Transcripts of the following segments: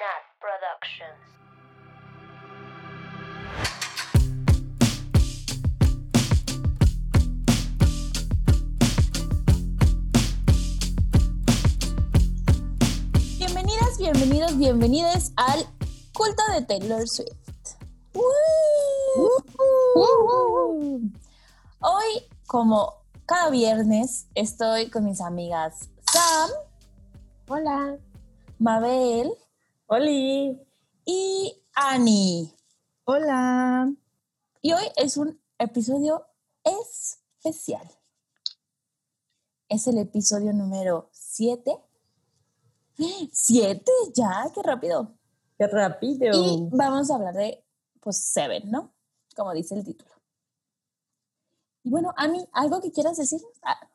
Nat Productions. Bienvenidas, bienvenidos, bienvenidas al culto de Taylor Swift. Hoy, como cada viernes, estoy con mis amigas Sam, Hola. Mabel Oli. y Annie. Hola. Y hoy es un episodio especial. Es el episodio número 7. ¿Siete? Ya, qué rápido. Qué rápido. Y vamos a hablar de, pues, Seven, ¿no? Como dice el título. Y bueno, Ani, ¿algo que quieras decir? Ah,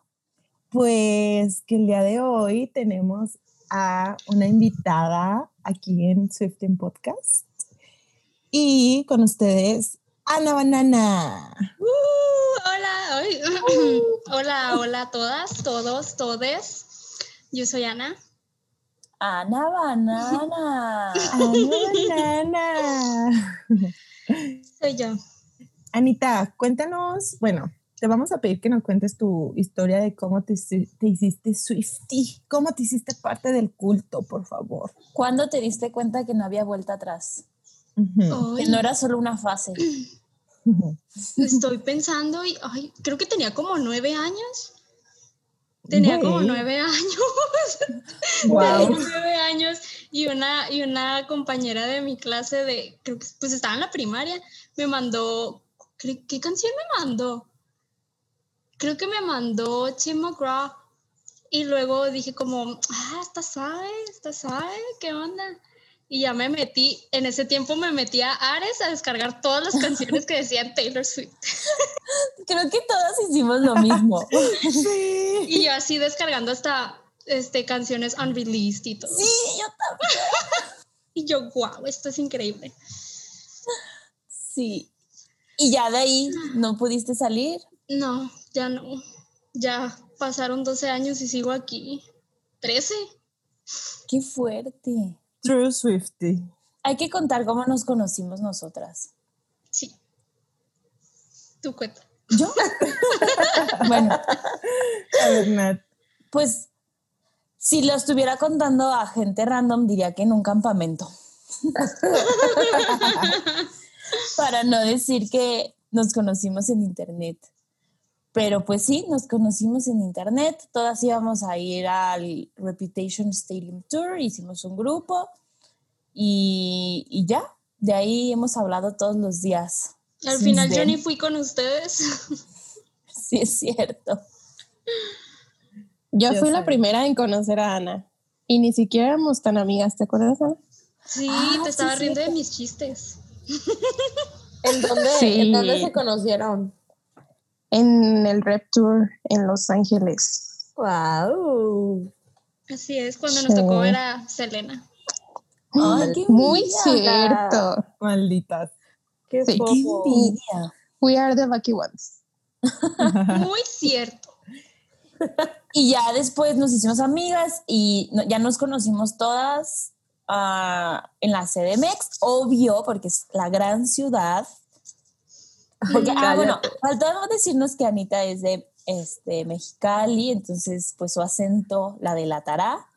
Pues que el día de hoy tenemos a una invitada aquí en Swifting Podcast. Y con ustedes, Ana Banana. Uh, hola, ay, hola, hola a todas, todos, todes. Yo soy Ana. Ana Banana. Ana Banana. Soy yo. Anita, cuéntanos, bueno, te vamos a pedir que nos cuentes tu historia de cómo te, te hiciste Swifty, cómo te hiciste parte del culto, por favor. ¿Cuándo te diste cuenta que no había vuelta atrás? Ujú, Que Ay, no era solo una fase. estoy pensando y ay, creo que tenía como nueve años. Tenía como Güey. nueve años. Wow. Tenía nueve años y una, y una compañera de mi clase de, creo que pues estaba en la primaria, me mandó, ¿qué, qué canción me mandó? Creo que me mandó Tim McGraw y luego dije como, ah, está suave, está suave, ¿qué onda? Y ya me metí, en ese tiempo me metí a Ares a descargar todas las canciones que decían Taylor Swift. Creo que todas hicimos lo mismo. Sí. Y yo así descargando hasta este, canciones unreleased y todo. Sí, yo también. Y yo, wow, esto es increíble. Sí. Y ya de ahí no pudiste salir. No, ya no. Ya pasaron 12 años y sigo aquí. 13. Qué fuerte. True Swifty. Hay que contar cómo nos conocimos nosotras. Sí. Tu cuenta. ¿Yo? bueno, A ver, Nat. pues si lo estuviera contando a gente random, diría que en un campamento. Para no decir que nos conocimos en internet. Pero pues sí, nos conocimos en internet. Todas íbamos a ir al Reputation Stadium Tour, hicimos un grupo y, y ya. De ahí hemos hablado todos los días. Al final yo then. ni fui con ustedes. Sí, es cierto. Yo Yo fui la primera en conocer a Ana. Y ni siquiera éramos tan amigas, ¿te acuerdas, Ana? Sí, Ah, te sí, estaba es riendo de mis chistes. ¿En dónde, Sí. ¿En dónde se conocieron? En el Rep Tour en Los Ángeles. ¡Wow! Así es, cuando nos tocó ver a Selena. Ay, qué Muy envidia. cierto. Malditas. ¡Qué Sí. Qué envidia. We are the lucky ones. Muy cierto. Y ya después nos hicimos amigas y no- ya nos conocimos todas ah, en la CDMX, obvio, porque es la gran ciudad. Porque, ah, bueno, faltó decirnos que Anita es de este, Mexicali, entonces pues su acento la delatará.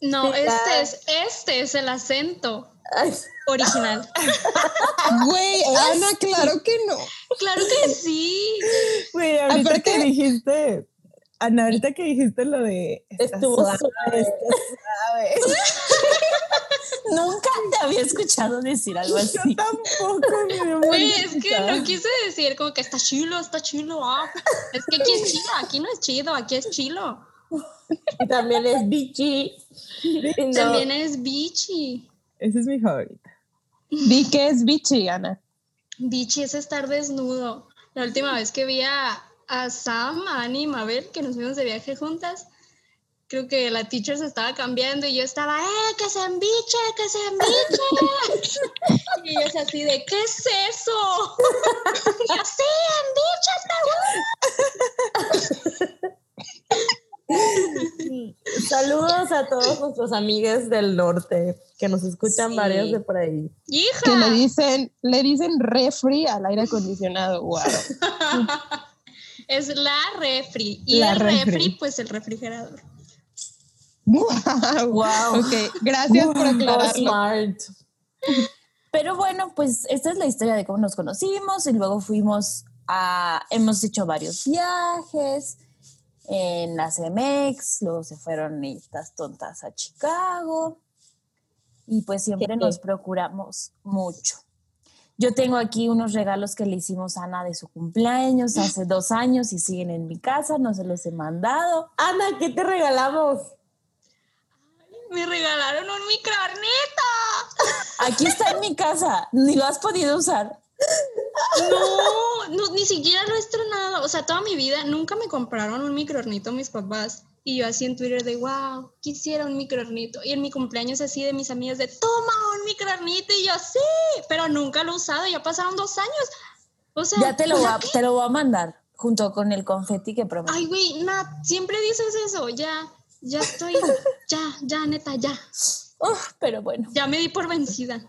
No, este es, este es el acento Ay, original. Güey, Ana, claro que no. claro que sí. Güey, ahorita que dijiste, Ana, ahorita que dijiste lo de... Estuvo suave, suave. está suave. Nunca te había escuchado decir algo Yo así. tampoco me dio Güey, mucha es que no quise decir como que está chilo, está chilo. ah. Es que aquí es chilo, aquí no es chido, aquí es chilo. y también es bichi. No- También es bichi. Esa es mi favorita. Di que es bichi, Ana. Bichi es estar desnudo. La última vez que vi a, a Sam, a Annie y Mabel, que nos fuimos de viaje juntas, creo que la teacher se estaba cambiando y yo estaba, ¡eh, que se embiche, que se embiche! y ellos así de, ¿qué es eso? y yo, sí, embíchate, güey. Saludos a todos nuestros amigos del norte que nos escuchan Sí. varios de por ahí. Que le ¡Hija! dicen, le dicen refri al aire acondicionado. Wow. Es la refri. Y La el refri. refri, pues el refrigerador. Wow. Wow. Ok, gracias por aclararlo. smart. Pero bueno, pues esta es la historia de cómo nos conocimos y luego fuimos a, hemos hecho varios viajes en la CMX, luego se fueron estas tontas a Chicago y pues siempre nos procuramos mucho. Yo tengo aquí unos regalos que le hicimos a Ana de su cumpleaños hace dos años y siguen en mi casa, no se los he mandado. Ana, ¿qué te regalamos? Me regalaron un microornito. Aquí está en mi casa, ni lo has podido usar. No, no, ni siquiera lo he estrenado. O sea, toda mi vida nunca me compraron un microornito mis papás. Y yo así en Twitter de, wow, quisiera un microornito. Y en mi cumpleaños así de mis amigas de, toma microornito. Y yo, sí, pero nunca lo he usado. Ya pasaron dos años. O sea, Ya te lo, voy ¿para a, te lo voy a mandar junto con el confeti que prometí. Ay, güey, Nat, siempre dices eso. Ya, ya estoy, ya, ya, neta, ya. Pero bueno. Ya me di por vencida.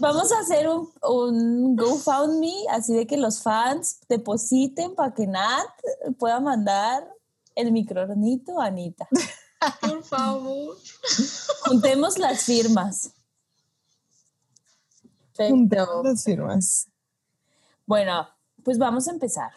Vamos a hacer un, un GoFundMe, así de que los fans depositen para que Nat pueda mandar el microornito a Anita. Por favor. Juntemos las firmas. Perfecto. Bueno, pues vamos a empezar.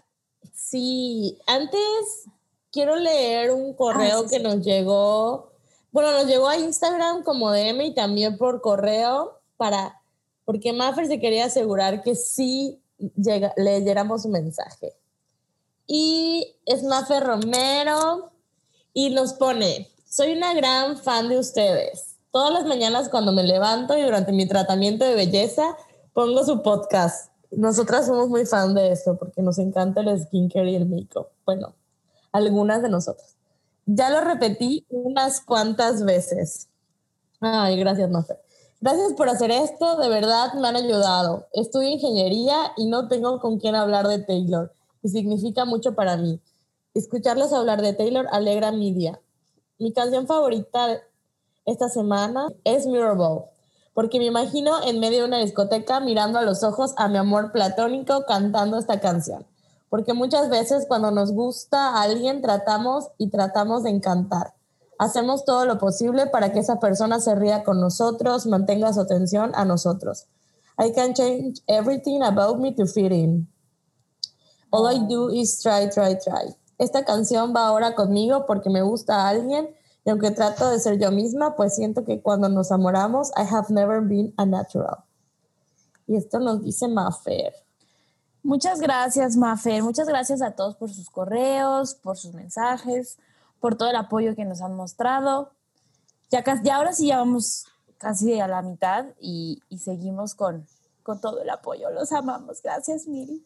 Sí, antes quiero leer un correo Ah, sí, que sí. nos llegó, bueno, nos llegó a Instagram como DM y también por correo para, porque Maffer se quería asegurar que sí llega, leyéramos su mensaje. Y es Maffer Romero y nos pone, soy una gran fan de ustedes. Todas las mañanas cuando me levanto y durante mi tratamiento de belleza pongo su podcast. Nosotras somos muy fan de esto porque nos encanta el skincare y el make-up. Bueno, algunas de nosotras. Ya lo repetí unas cuantas veces. Ay, gracias, Mafer. Gracias por hacer esto, de verdad me han ayudado. Estudio ingeniería y no tengo con quién hablar de Taylor y significa mucho para mí. Escucharles hablar de Taylor alegra mi día. Mi canción favorita esta semana es Mirrorball, porque me imagino en medio de una discoteca mirando a los ojos a mi amor platónico cantando esta canción. Porque muchas veces cuando nos gusta a alguien tratamos y tratamos de encantar. Hacemos todo lo posible para que esa persona se ría con nosotros, mantenga su atención a nosotros. I can change everything about me to fit in. All I do is try, try, try. Esta canción va ahora conmigo porque me gusta a alguien y aunque trato de ser yo misma, pues siento que cuando nos amoramos, I have never been a natural. Y esto nos dice Mafer. Muchas gracias, Mafer. Muchas gracias a todos por sus correos, por sus mensajes, por todo el apoyo que nos han mostrado. Ya, cas- ya ahora sí ya vamos casi a la mitad y, seguimos con, con todo el apoyo. Los amamos. Gracias mil.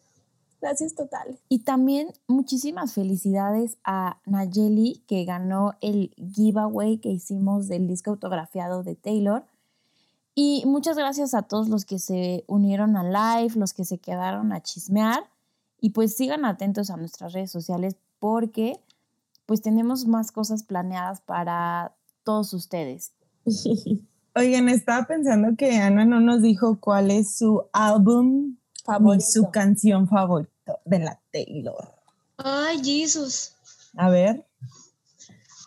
Gracias total. Y también muchísimas felicidades a Nayeli que ganó el giveaway que hicimos del disco autografiado de Taylor. Y muchas gracias a todos los que se unieron al live, los que se quedaron a chismear. Y pues sigan atentos a nuestras redes sociales porque pues tenemos más cosas planeadas para todos ustedes. Oigan, estaba pensando que Ana no nos dijo cuál es su álbum ni su Favorito. canción favorito de la Taylor. Ay, Jesus. A ver.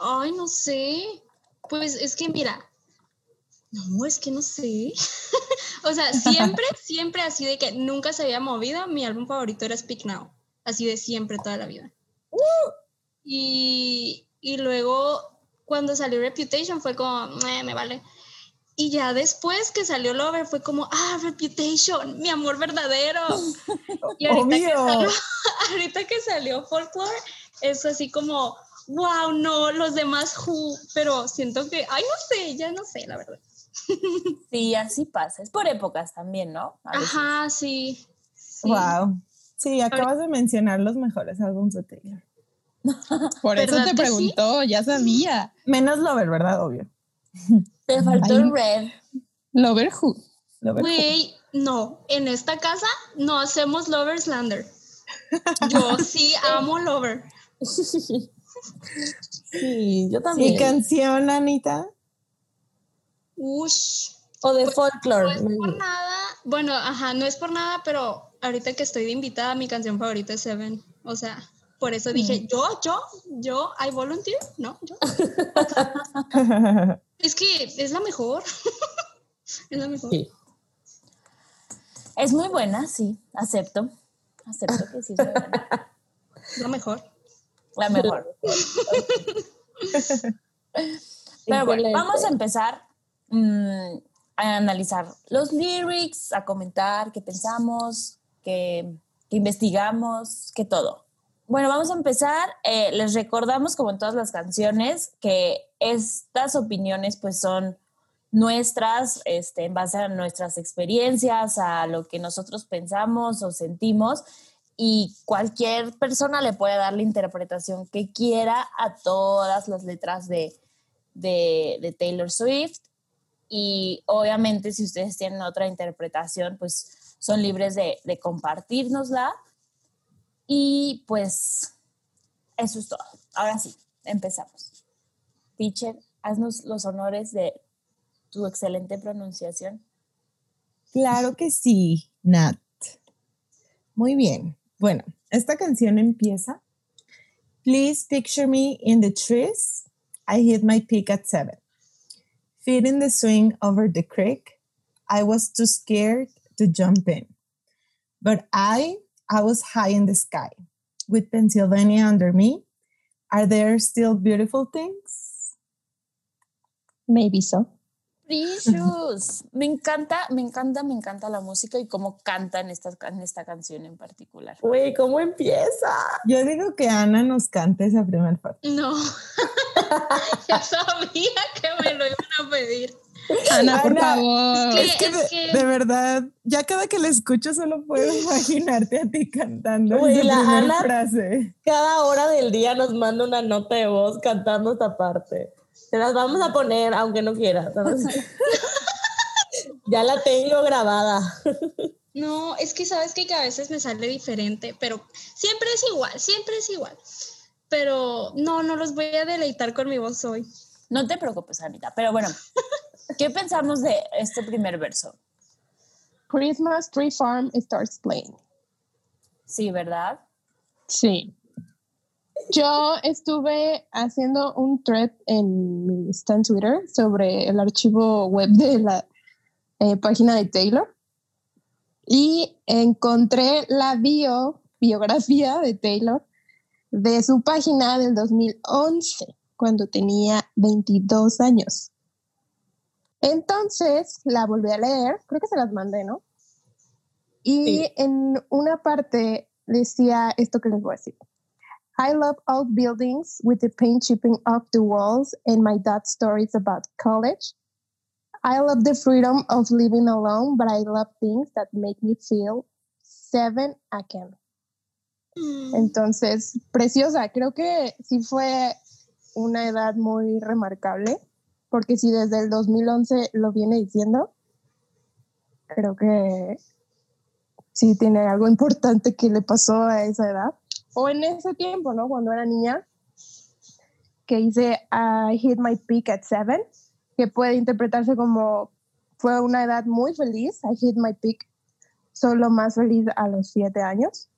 Ay, no sé. Pues es que mira, no, es que no sé. o sea, siempre, siempre así de que nunca se había movido. Mi álbum favorito era Speak Now. Así de siempre, toda la vida. Y, y luego, cuando salió Reputation, fue como, "Meh, me vale. Y ya después que salió Lover, fue como, ah, Reputation, mi amor verdadero. Y ahorita que salió, ahorita que salió Folklore, es así como, wow, no, los demás Who, pero siento que, ay, no sé, ya no sé, la verdad. Sí, así pasa. Es por épocas también, ¿no? Ajá, sí. sí. Wow. Sí, acabas de mencionar los mejores álbumes de Taylor. Por eso ¿Verdad te que sí? preguntó, ya sabía. Menos Lover, ¿verdad? Obvio. Te faltó el red. Lover Who. Güey, no, en esta casa no hacemos Lover Slander. Yo sí amo Lover. Sí, yo ¿Y también. canción, Anita? Ush. o de No folklore. es por nada, bueno, ajá, no es por nada, pero ahorita que estoy de invitada, mi canción favorita es Seven. O sea, por eso dije, yo, yo, yo, I volunteer, no, yo. Es que es la mejor. es la mejor. Sí. Es muy buena, sí, acepto. Acepto que sí es muy buena. La mejor. La mejor. Pero bueno, vamos a empezar mm, a analizar los lyrics, a comentar qué pensamos, qué, qué investigamos, qué todo. Bueno, vamos a empezar. Eh, les recordamos, como en todas las canciones, que estas opiniones pues son nuestras, este, en base a nuestras experiencias, a lo que nosotros pensamos o sentimos, y cualquier persona le puede dar la interpretación que quiera a todas las letras de, de, Taylor Swift. Y obviamente si ustedes tienen otra interpretación, pues son libres de, de compartirnosla. Y pues eso es todo. Ahora sí, empezamos. Teacher, haznos los honores de tu excelente pronunciación. Claro que sí, Nat. Muy bien. Bueno, esta canción empieza. Please picture me in the trees. I hit my peak at seven. Feeling the swing over the creek. I was too scared to jump in. But I, I was high in the sky with Pennsylvania under me. Are there still beautiful things? Maybe so. Precious. Me encanta, me encanta, me encanta la música y cómo canta en esta, en esta canción en particular. Güey, ¿cómo empieza? Yo digo que Ana nos cante esa primera parte. No. ya sabía que me lo iban a pedir. Ana, por Ana, favor. es que, Es de, que- de verdad, ya cada que la escucho solo puedo imaginarte a ti cantando esa la Ana- frase. Cada hora del día nos manda una nota de voz cantando esta parte. Se las vamos a poner, aunque no quieras. ya la tengo grabada. No, es que sabes que a veces me sale diferente, pero siempre es igual, siempre es igual. Pero no, no los voy a deleitar con mi voz hoy. No te preocupes, Anita. Pero bueno, ¿qué pensamos de este primer verso? Christmas Tree Farm starts playing. Sí, ¿verdad? Sí. Yo estuve haciendo un thread en mi en Twitter sobre el archivo web de la eh, página de Taylor y encontré la bio, biografía de Taylor de su página del 2011, cuando tenía 22 años. Entonces la volví a leer, creo que se las mandé, ¿no? Y Sí. en una parte decía esto que les voy a decir. I love old buildings with the paint chipping off the walls and my dad's stories about college. I love the freedom of living alone, but I love things that make me feel seven again. Mm, Entonces, preciosa, creo que sí fue una edad muy remarcable, porque si desde el 2011 lo viene diciendo, creo que sí tiene algo importante que le pasó a esa edad, o en ese tiempo, ¿no? Cuando era niña, que dice, I hit my peak at seven, que puede interpretarse como fue una edad muy feliz, I hit my peak, solo más feliz a los siete años.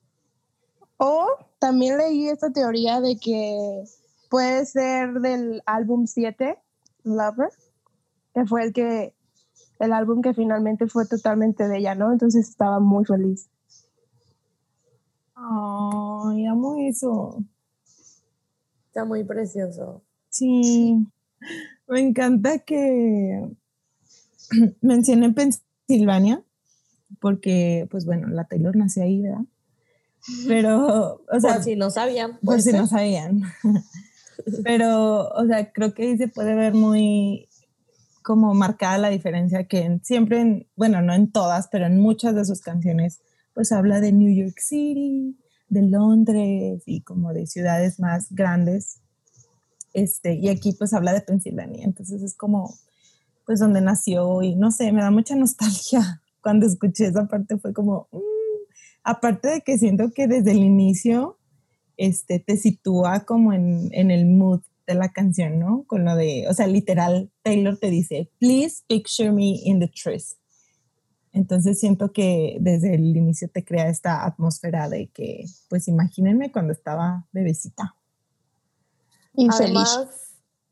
O también leí esta teoría de que puede ser del álbum 7, Lover, que fue el que el álbum que finalmente fue totalmente de ella, ¿no? Entonces estaba muy feliz. Ay, amo eso. Está muy precioso. Sí, me encanta que mencioné Pensilvania, porque, pues bueno, la Taylor nació ahí, ¿verdad? Pero, o sea, Por si no sabían. por pues, si no sabían. Pero, o sea, creo que ahí se puede ver muy como marcada la diferencia que en- siempre, en- bueno, no en todas, pero en muchas de sus canciones, pues habla de New York City, de Londres y como de ciudades más grandes. Este, y aquí pues habla de Pensilvania, entonces es como, pues donde nació y no sé, me da mucha nostalgia cuando escuché esa parte, fue como, mm, aparte de que siento que desde el inicio este, te sitúa como en, en el mood de la canción, ¿no? Con lo de, o sea, literal, Taylor te dice, please picture me in the trees. Entonces siento que desde el inicio te crea esta atmósfera de que, pues imagínense cuando estaba bebecita. Y feliz. Además,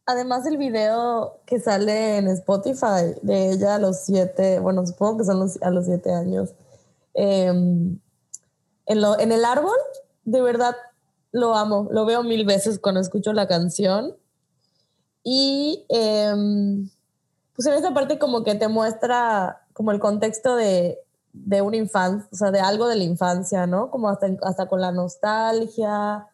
además el video que sale en Spotify de ella a los siete, bueno, supongo que son los- a los siete años, em, en, lo- en el árbol, de verdad lo amo, lo veo mil veces cuando escucho la canción. Y em, pues en esa parte como que te muestra como el contexto de, de una infancia, o sea, de algo de la infancia, ¿no? Como hasta, hasta con la nostalgia.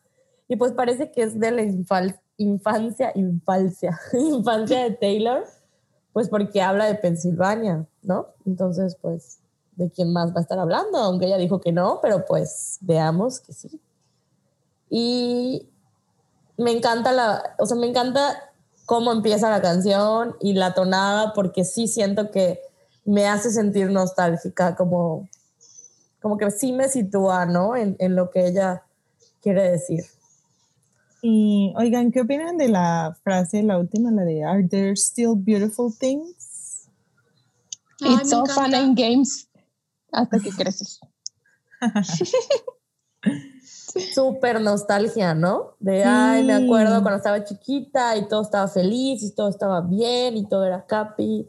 Y pues parece que es de la infal- infancia, infancia, infancia de Taylor, pues porque habla de Pensilvania, ¿no? Entonces, pues, ¿de quién más va a estar hablando? Aunque ella dijo que no, pero pues veamos que sí. Y me encanta la, o sea, me encanta cómo empieza la canción y la tonada, porque sí siento que me hace sentir nostálgica, como, como que sí me sitúa, ¿no? En, en lo que ella quiere decir. Y oigan, ¿qué opinan de la frase, la última, la de Are there still beautiful things? Ay, It's all fun and games hasta que creces. Súper nostalgia, ¿no? De, ay, me acuerdo cuando estaba chiquita y todo estaba feliz y todo estaba bien y todo era happy.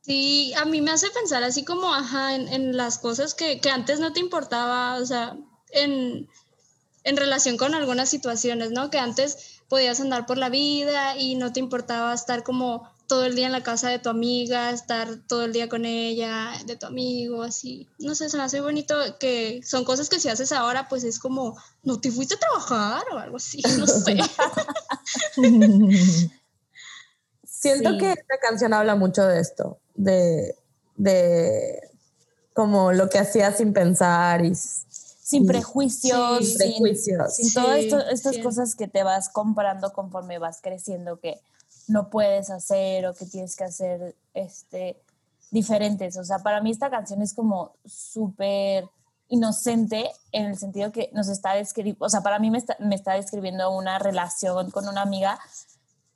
Sí, a mí me hace pensar así como, ajá, en, en las cosas que, que antes no te importaba, o sea, en, en relación con algunas situaciones, ¿no? Que antes podías andar por la vida y no te importaba estar como todo el día en la casa de tu amiga, estar todo el día con ella, de tu amigo, así. No sé, se me hace bonito que son cosas que si haces ahora, pues es como, no te fuiste a trabajar o algo así, no sé. Siento Sí. que esta canción habla mucho de esto, de, de como lo que hacía sin pensar y Sin prejuicios, Sí. sin, prejuicios. sin todas Sí, estas sí. cosas que te vas comprando conforme vas creciendo que no puedes hacer o que tienes que hacer este, diferentes. O sea, para mí esta canción es como súper inocente en el sentido que nos está describiendo, o sea, para mí me está, me está describiendo una relación con una amiga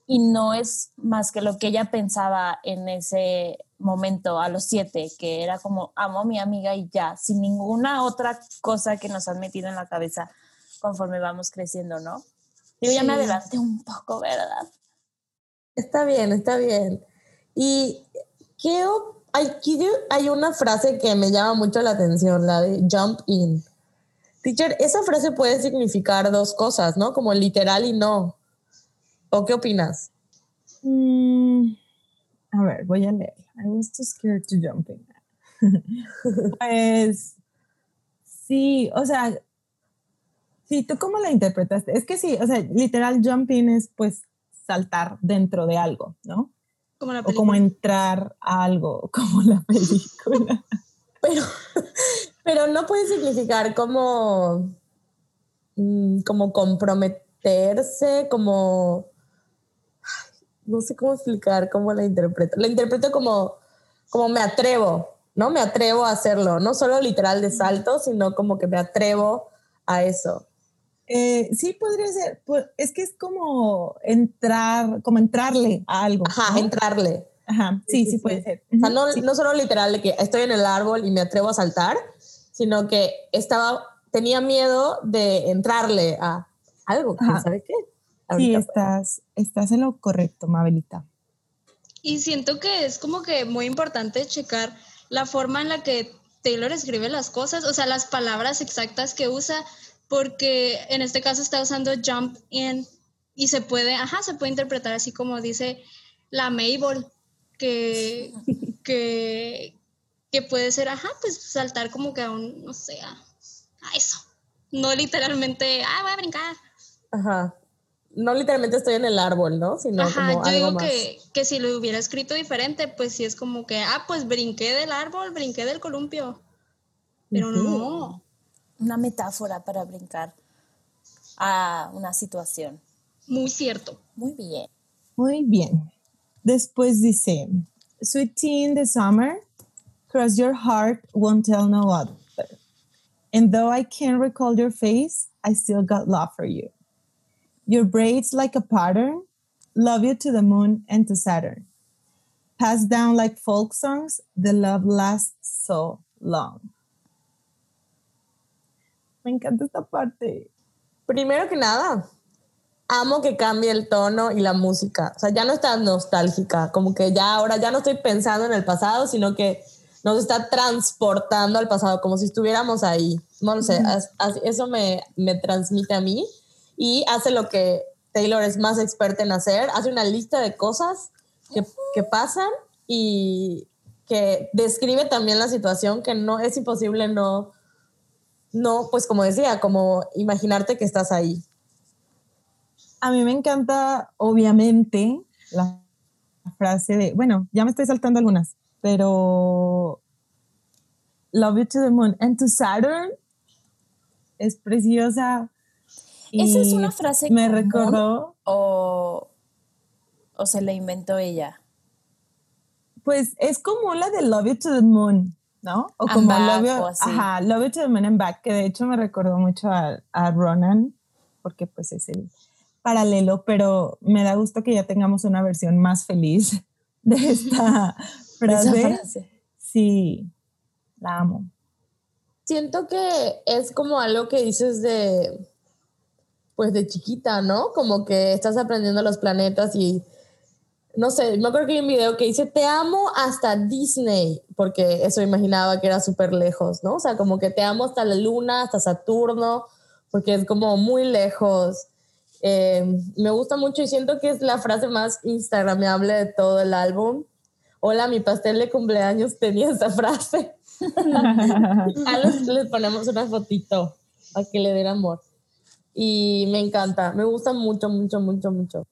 y no es más que lo que ella pensaba en ese momento a los siete, que era como amo a mi amiga y ya, sin ninguna otra cosa que nos han metido en la cabeza conforme vamos creciendo, ¿no? Digo, ya me Sí. adelanté un poco, ¿verdad? Está bien, está bien. Y ¿qué o- hay, aquí hay una frase que me llama mucho la atención, la de jump in. Teacher, esa frase puede significar dos cosas, ¿no? Como literal y no. ¿O qué opinas? Mm, a ver, voy a leer. I was too scared to jump in. pues sí, o sea, sí, ¿tú cómo la interpretaste? Es que sí, o sea, literal jump in es pues saltar dentro de algo, ¿no? Como la O como entrar a algo, como la película. Pero, pero no puede significar como, mm, como comprometerse, como, no sé cómo explicar cómo la interpreto. La interpreto como, como me atrevo, ¿no? Me atrevo a hacerlo, no solo literal de salto, sino como que me atrevo a eso. Eh, sí, podría ser. pues, es que es como entrar, como entrarle a algo. Ajá, ¿no? entrarle. Ajá, Sí, sí, sí, sí, sí. puede ser. O sea, no, Sí. no solo literal de que estoy en el árbol y me atrevo a saltar, sino que estaba, tenía miedo de entrarle a algo, quién sabe qué. Sí, Ahorita, estás, estás en lo correcto, Mabelita. Y siento que es como que muy importante checar la forma en la que Taylor escribe las cosas, o sea, las palabras exactas que usa, porque en este caso está usando jump in y se puede, ajá, se puede interpretar así como dice la Mabel, que, que, que puede ser, ajá, pues saltar como que a un, no sé, a, a eso. No literalmente, ah, voy a brincar. Ajá. No literalmente estoy en el árbol, ¿no? Sino Ajá, como yo algo digo más. que, que si lo hubiera escrito diferente, pues sí es como que, ah, pues brinqué del árbol, brinqué del columpio. Pero no. Una metáfora para brincar a una situación. Muy cierto. Muy bien. Muy bien. Después dice, Sweet tea in the summer, cross your heart, won't tell no other. And though I can't recall your face, I still got love for you. Your braids like a pattern, love you to the moon and to Saturn. Passed down like folk songs, the love lasts so long. Me encanta esta parte. Primero que nada, amo que cambie el tono y la música. O sea, ya no está nostálgica, como que ya ahora ya no estoy pensando en el pasado, sino que nos está transportando al pasado, como si estuviéramos ahí. No lo sé, eso me, me transmite a mí y hace lo que Taylor es más experta en hacer, hace una lista de cosas que, que pasan y que describe también la situación, que no es imposible no, no, pues como decía, como imaginarte que estás ahí. A mí me encanta, obviamente, la frase de, bueno, ya me estoy saltando algunas, pero Love you to the moon and to Saturn es preciosa. ¿Esa es una frase Me común? recordó, o, o se la inventó ella. pues es como la de Love you to the moon, ¿no? O como back, Love, o ajá, Love you to the moon and back, que de hecho me recordó mucho a, a Ronan, porque pues es el paralelo, pero me da gusto que ya tengamos una versión más feliz de esta frase. frase. Sí, la amo. Siento que es como algo que dices de, pues de chiquita, ¿no? Como que estás aprendiendo los planetas y, no sé, me acuerdo que hay un video que dice, te amo hasta Disney, porque eso imaginaba que era súper lejos, ¿no? O sea, como que te amo hasta la luna, hasta Saturno, porque es como muy lejos. Eh, me gusta mucho y siento que es la frase más instagramable de todo el álbum. Hola, mi pastel de cumpleaños tenía esa frase. A los les ponemos una fotito para que le den amor. Y me encanta, me gusta mucho, mucho, mucho, mucho.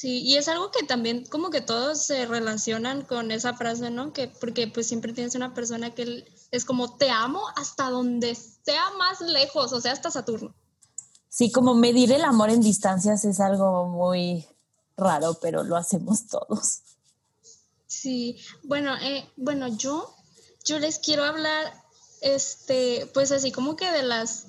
Sí, y es algo que también como que todos se relacionan con esa frase, ¿no? Que porque pues siempre tienes una persona que es como te amo hasta donde sea más lejos, o sea, hasta Saturno. Sí, como medir el amor en distancias es algo muy raro, pero lo hacemos todos. Sí, bueno, eh, bueno, yo, yo les quiero hablar, este, pues así como que de las,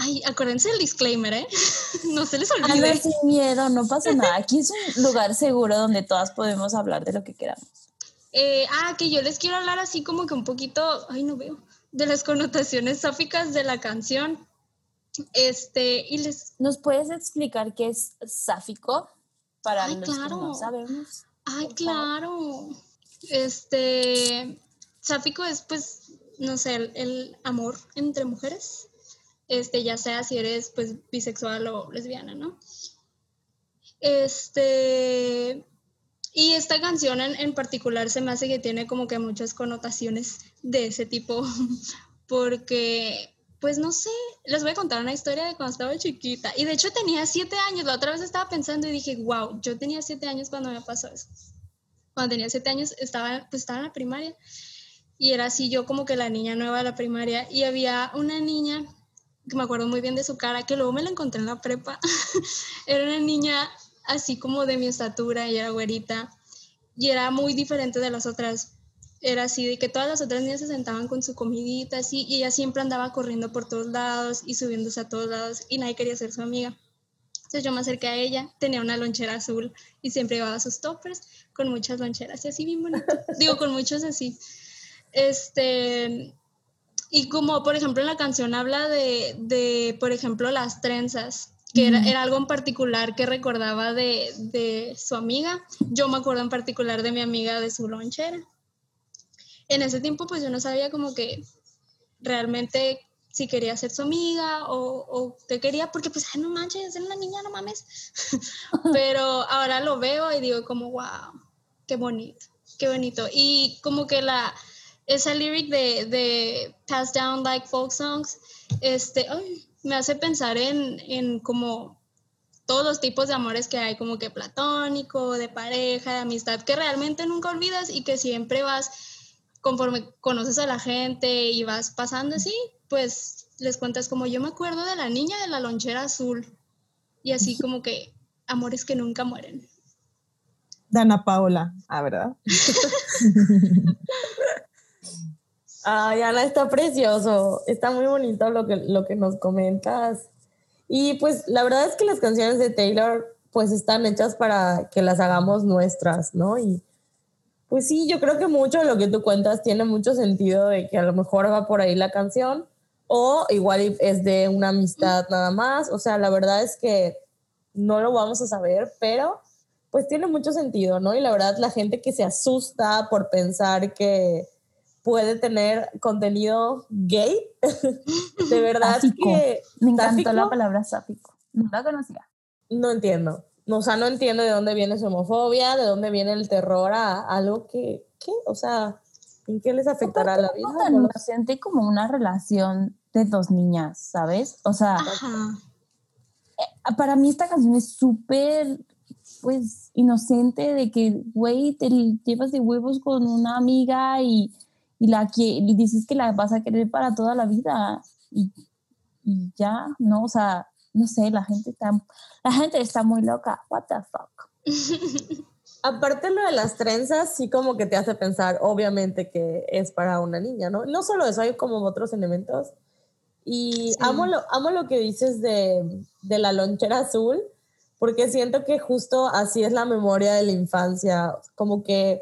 ay, acuérdense del disclaimer, ¿eh? no se les olvide. Hablar sin miedo, no pasa nada. Aquí es un lugar seguro donde todas podemos hablar de lo que queramos. Eh, ah, que yo les quiero hablar así como que un poquito, ay, no veo, de las connotaciones sáficas de la canción. Este, y les, ¿Nos puedes explicar qué es sáfico para Ay, los que no sabemos? ay, claro. Este, sáfico es pues, no sé, el, el amor entre mujeres. Este, ya sea si eres pues bisexual o lesbiana, ¿no? Este, y esta canción en, en particular se me hace que tiene como que muchas connotaciones de ese tipo, porque, pues no sé, les voy a contar una historia de cuando estaba chiquita. Y de hecho tenía siete años, la otra vez estaba pensando y dije, wow, yo tenía siete años cuando me pasó eso. Cuando tenía siete años estaba, pues estaba en la primaria y era así yo como que la niña nueva de la primaria y había una niña me acuerdo muy bien de su cara, que luego me la encontré en la prepa. era una niña así como de mi estatura y era güerita y era muy diferente de las otras. Era así de que todas las otras niñas se sentaban con su comidita así y ella siempre andaba corriendo por todos lados y subiéndose a todos lados y nadie quería ser su amiga. Entonces yo me acerqué a ella, tenía una lonchera azul y siempre llevaba sus toppers con muchas loncheras y así bien bonito. Digo, con muchos así. Este, y como por ejemplo en la canción habla de, de por ejemplo, las trenzas, que era, era algo en particular que recordaba de, de su amiga. Yo me acuerdo en particular de mi amiga de su lonchera. En ese tiempo pues yo no sabía como que realmente si quería ser su amiga o, o qué quería, porque pues, ay, no manches, es una niña, no mames. Pero ahora lo veo y digo como, wow, qué bonito, qué bonito. Y como que la, esa lyric de, de Pass Down Like Folk Songs, este, me hace pensar en, en como todos los tipos de amores que hay, como que platónico, de pareja, de amistad, que realmente nunca olvidas y que siempre vas, conforme conoces a la gente y vas pasando así, pues les cuentas como yo me acuerdo de la niña de la lonchera azul y así como que amores que nunca mueren. Dana Paola, ah, ¿verdad? Ay, Ana, está precioso. Está muy bonito lo que, lo que nos comentas. Y pues la verdad es que las canciones de Taylor pues están hechas para que las hagamos nuestras, ¿no? Y pues sí, yo creo que mucho de lo que tú cuentas tiene mucho sentido de que a lo mejor va por ahí la canción o igual es de una amistad nada más. O sea, la verdad es que no lo vamos a saber, pero pues tiene mucho sentido, ¿no? Y la verdad, la gente que se asusta por pensar que puede tener contenido gay, de verdad que... Me encantó la palabra sáfico. No la conocía. No entiendo. O sea, no entiendo de dónde viene su homofobia, de dónde viene el terror a algo que, ¿qué? O sea, ¿en qué les afectará la vida? No lo siente como una relación de dos niñas, ¿sabes? O sea, eh, para mí esta canción es súper pues inocente de que, güey, te llevas de huevos con una amiga y, y la que dices que la vas a querer para toda la vida y, y, ya, ¿no? O sea, no sé, la gente está, la gente está muy loca, what the fuck. Aparte lo de las trenzas, sí como que te hace pensar, obviamente, que es para una niña, ¿no? No solo eso, hay como otros elementos. Y amo, lo, amo lo que dices de, de la lonchera azul, porque siento que justo así es la memoria de la infancia, como que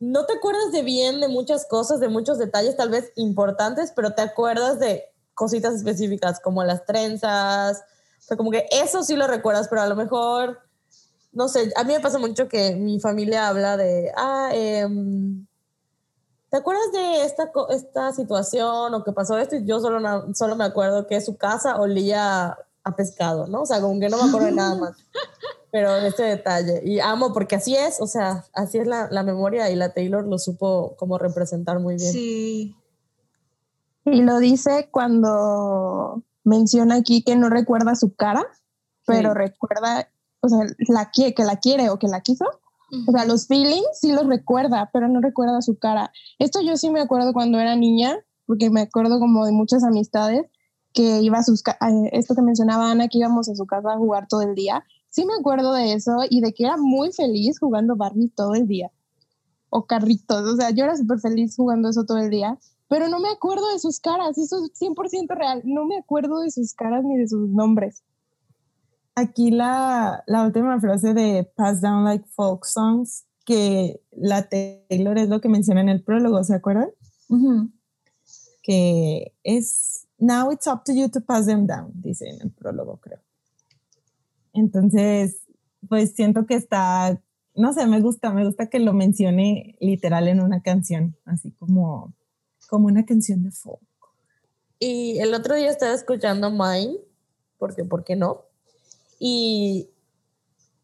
no te acuerdas de bien de muchas cosas, de muchos detalles tal vez importantes, pero te acuerdas de cositas específicas como las trenzas, o sea, como que eso sí lo recuerdas, pero a lo mejor, no sé, a mí me pasa mucho que mi familia habla de, ah, em, ¿te acuerdas de esta, esta situación o que pasó esto? Y yo solo, solo me acuerdo que su casa olía a pescado, ¿no? O sea, como que no me acuerdo de nada más. Pero este detalle. Y amo porque así es, o sea, así es la, la memoria y la Taylor lo supo como representar muy bien. Sí. Y lo dice cuando menciona aquí que no recuerda su cara, pero recuerda, o sea, la que, que la quiere o que la quiso. O sea, los feelings sí los recuerda, pero no recuerda su cara. Esto yo sí me acuerdo cuando era niña, porque me acuerdo como de muchas amistades que iba a sus, esto que mencionaba Ana, que íbamos a su casa a jugar todo el día. Sí me acuerdo de eso y de que era muy feliz jugando Barbie todo el día. O carritos, o sea, yo era súper feliz jugando eso todo el día, pero no me acuerdo de sus caras, eso es 100% real, no me acuerdo de sus caras ni de sus nombres. Aquí la, la última frase de Pass Down Like Folk Songs, que la Taylor es lo que menciona en el prólogo, ¿se acuerdan? Que es Now it's up to you to pass them down, dice en el prólogo, creo. Entonces, pues siento que está, no sé, me gusta, me gusta que lo mencione literal en una canción, así como, como una canción de folk. Y el otro día estaba escuchando Mine, porque, ¿por qué no? Y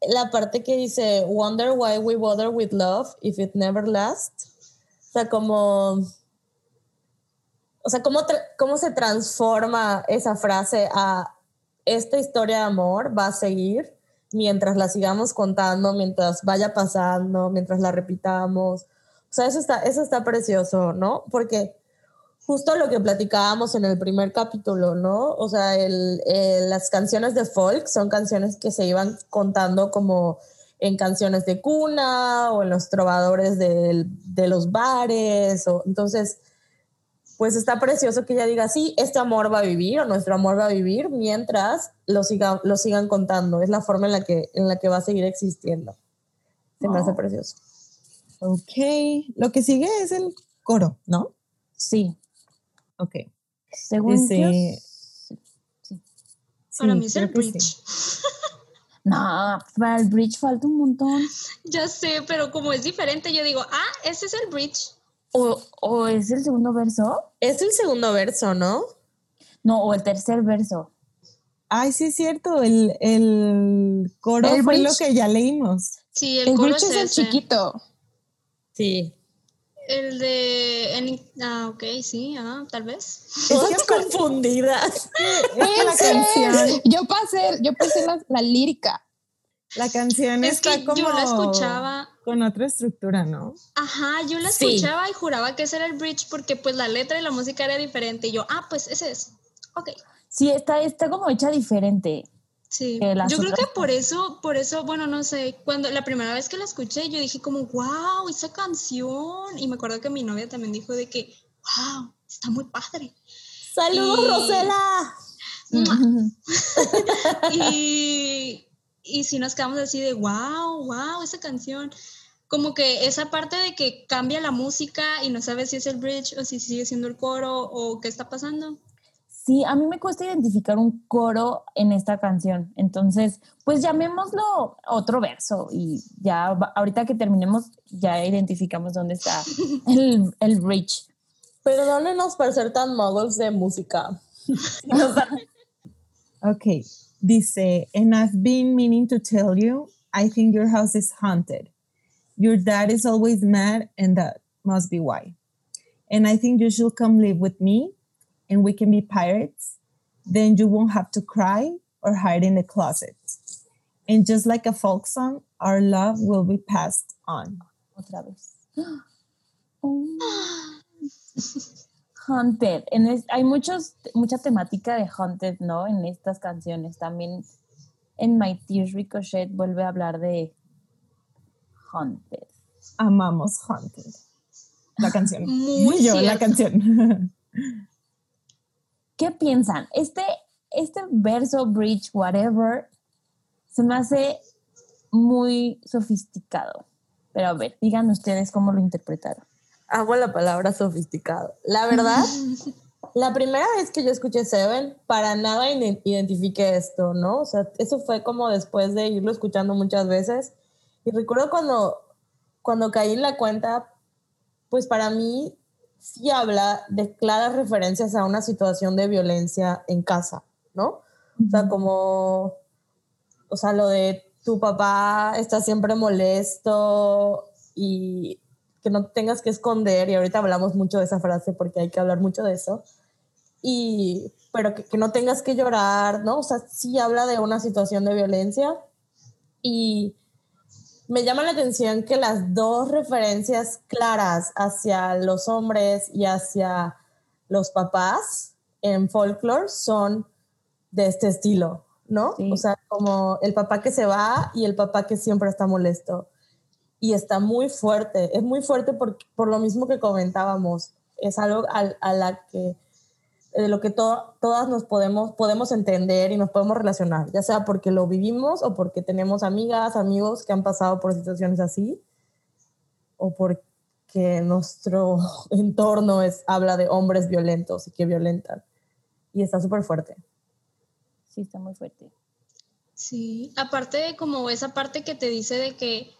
la parte que dice, Wonder why we bother with love if it never lasts. O sea, como o sea, ¿cómo, cómo se transforma esa frase a esta historia de amor va a seguir mientras la sigamos contando, mientras vaya pasando, mientras la repitamos? O sea, eso está, eso está precioso, ¿no? Porque justo lo que platicábamos en el primer capítulo, ¿no? O sea, las canciones de folk son canciones que se iban contando como en canciones de cuna o en los trovadores de, de los bares. O, entonces, pues está precioso que ella diga, sí, este amor va a vivir o nuestro amor va a vivir mientras lo, siga, lo sigan contando. Es la forma en la, que, en la que va a seguir existiendo. Se me hace oh. precioso. Ok, lo que sigue es el coro, ¿no? Sí. Ok. Según sí. Para mí es el bridge. No, para el bridge falta un montón. Ya sé, pero como es diferente, yo digo, ah, ese es el bridge. O, es el segundo verso? Es el segundo verso, ¿no? No, o el tercer verso. Ay, sí es cierto, el, el coro fue lo que ya leímos. Sí, el, coro es, el chiquito. Sí. El de... ah, ok, sí, ah, tal vez. Todas confundidas. la canción. Yo pasé, yo pasé la, lírica. La canción es está como... Yo la escuchaba con otra estructura, ¿no? Ajá, yo la escuchaba y juraba que ese era el bridge porque pues la letra y la música era diferente y yo, ah, pues ese es. Ok. Sí, está, está como hecha diferente. Sí, yo creo que por eso, por eso, bueno, no sé, cuando la primera vez que la escuché, yo dije como, wow, esa canción. Y me acuerdo que mi novia también dijo de que, wow, está muy padre. ¡Saludos, Rosela! y, y si nos quedamos así de, wow, wow, esa canción. Como que esa parte de que cambia la música y no sabes si es el bridge o si sigue siendo el coro o qué está pasando. Sí, a mí me cuesta identificar un coro en esta canción. Entonces, pues llamémoslo otro verso y ya ahorita que terminemos ya identificamos dónde está el, el bridge. Perdónenos por ser tan muggles de música. ok, dice, and I've been meaning to tell you, I think your house is haunted. Your dad is always mad and that must be why. And I think you should come live with me and we can be pirates, then you won't have to cry or hide in the closet. And just like a folk song, our love will be passed on. Otra vez. Oh. Haunted. En es, hay muchos, mucha temática de Haunted, ¿no? En estas canciones. También en My Tears Ricochet vuelve a hablar de Haunted. Amamos Haunted. La canción. Muy Yo, la canción. ¿Qué piensan? Este, este verso, bridge, whatever, se me hace muy sofisticado. Pero a ver, digan ustedes cómo lo interpretaron. Hago la palabra sofisticado. La verdad, la primera vez que yo escuché Seven, para nada identifiqué esto, ¿no? O sea, eso fue como después de irlo escuchando muchas veces. Y recuerdo cuando, cuando caí en la cuenta, pues para mí sí habla de claras referencias a una situación de violencia en casa, ¿no? O sea, como, o sea, lo de tu papá está siempre molesto y que no tengas que esconder, y ahorita hablamos mucho de esa frase porque hay que hablar mucho de eso, y, pero que, que no tengas que llorar, ¿no? O sea, sí habla de una situación de violencia y me llama la atención que las dos referencias claras hacia los hombres y hacia los papás en folklore son de este estilo, ¿no? O sea, como el papá que se va y el papá que siempre está molesto. Y está muy fuerte, es muy fuerte por, por lo mismo que comentábamos. Es algo a, a la que de lo que todas nos podemos, podemos entender y nos podemos relacionar, ya sea porque lo vivimos o porque tenemos amigas, amigos que han pasado por situaciones así, o porque nuestro entorno es, habla de hombres violentos y que violentan. Y está súper fuerte. Sí, está muy fuerte. Sí, aparte de como esa parte que te dice de que,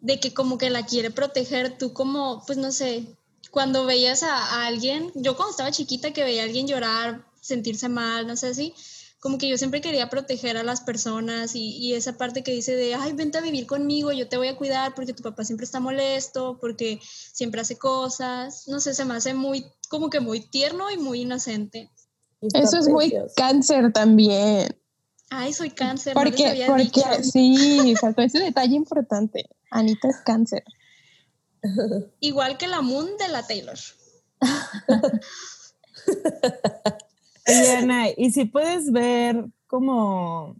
de que como que la quiere proteger, tú como, pues no sé, cuando veías a, alguien, yo cuando estaba chiquita que veía a alguien llorar, sentirse mal, no sé así, como que yo siempre quería proteger a las personas y, esa parte que dice de, ay, vente a vivir conmigo, yo te voy a cuidar porque tu papá siempre está molesto, porque siempre hace cosas, no sé, se me hace muy, como que muy tierno y muy inocente. Eso es muy cáncer también. Ay, soy cáncer. Porque, porque sí, faltó ese detalle importante. Anita es cáncer. Igual que la Moon de la Taylor. Diana, y si puedes ver como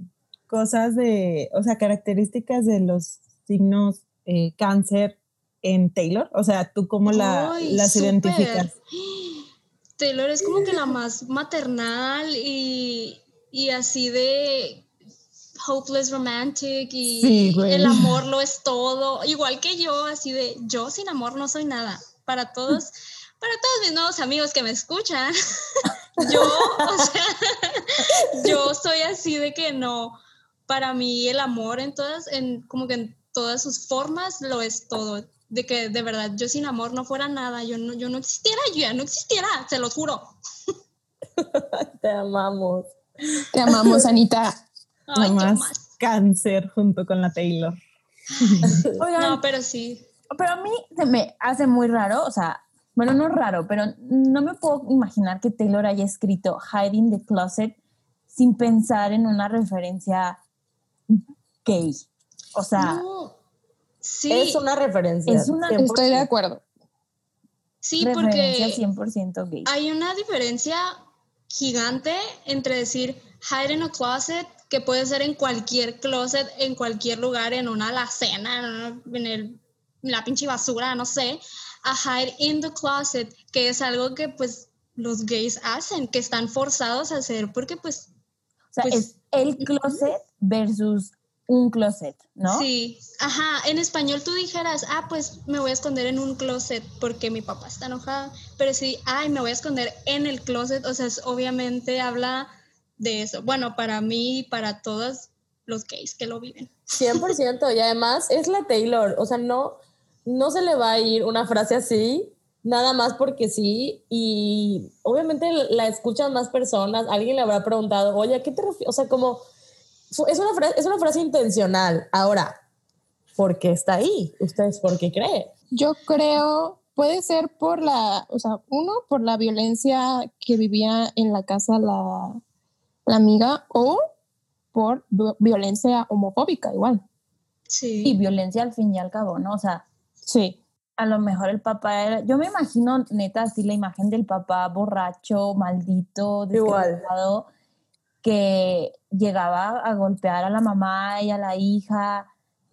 cosas de, o sea, características de los signos eh, cáncer en Taylor, o sea, ¿tú cómo la, las identificas? Taylor es como que la más maternal y, y así de hopeless romantic y el amor lo es todo, igual que yo, así de yo sin amor no soy nada. Para todos, para todos mis nuevos amigos que me escuchan, yo, o sea, yo soy así de que no, para mí el amor en todas, en como que en todas sus formas lo es todo. De que de verdad yo sin amor no fuera nada, yo no, yo no existiera, yo ya no existiera, se lo juro. Te amamos. Te amamos, Anita más cáncer junto con la Taylor. no, pero sí. Pero a mí se me hace muy raro, o sea, bueno, no raro, pero no me puedo imaginar que Taylor haya escrito Hiding the Closet sin pensar en una referencia gay. O sea, sí, es una referencia. Es una, estoy de acuerdo. Sí, porque 100% gay. Hay una diferencia gigante entre decir hide in a closet que puede ser en cualquier closet, en cualquier lugar, en una alacena, en, el, la pinche basura, no sé, a hide in the closet, que es algo que pues los gays hacen, que están forzados a hacer porque pues O sea, Pues, es el closet versus un closet, ¿no? Sí, ajá, en español tú dijeras, ah, pues me voy a esconder en un closet porque mi papá está enojado, pero sí, ay, me voy a esconder en el closet, o sea, es- obviamente habla de eso. Bueno, para mí y para todos los gays que lo viven. 100%. Y además es la Taylor. O sea, no, no se le va a ir una frase así, nada más porque sí. Y obviamente la escuchan más personas. Alguien le habrá preguntado, oye, ¿a qué te refieres? O sea, como es una, frase, es una frase intencional. Ahora, ¿por qué está ahí? ¿Ustedes por qué creen? Yo creo, puede ser por la, o sea, uno, por la violencia que vivía en la casa la, la amiga o por vi- violencia homofóbica igual. Sí. Y violencia al fin y al cabo, ¿no? O sea, Sí. a lo mejor el papá era, yo me imagino neta así la imagen del papá borracho, maldito, desgraciado, que llegaba a golpear a la mamá y a la hija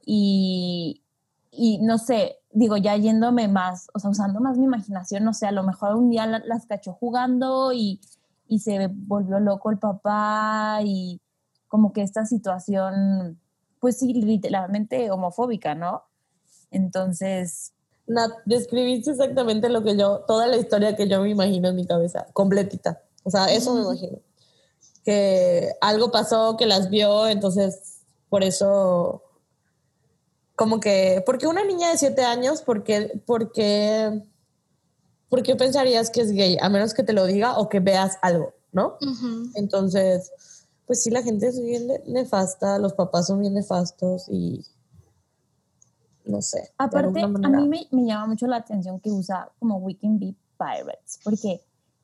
y, y no sé, digo, ya yéndome más, o sea, usando más mi imaginación, no sé, a lo mejor un día la- las cachó jugando y, y se volvió loco el papá y como que esta situación, pues sí, literalmente homofóbica, ¿no? Entonces, Nat, describiste exactamente lo que yo, toda la historia que yo me imagino en mi cabeza, completita. O sea, eso me imagino. Que algo pasó, que las vio, entonces por eso, como que, porque una niña de siete años, ¿por qué, por qué, pensarías que es gay? A menos que te lo diga o que veas algo, ¿no? Entonces, pues sí, la gente es bien ne- nefasta, los papás son bien nefastos y no sé. Aparte, a mí me, me llama mucho la atención que usa como We Can Be Pirates, porque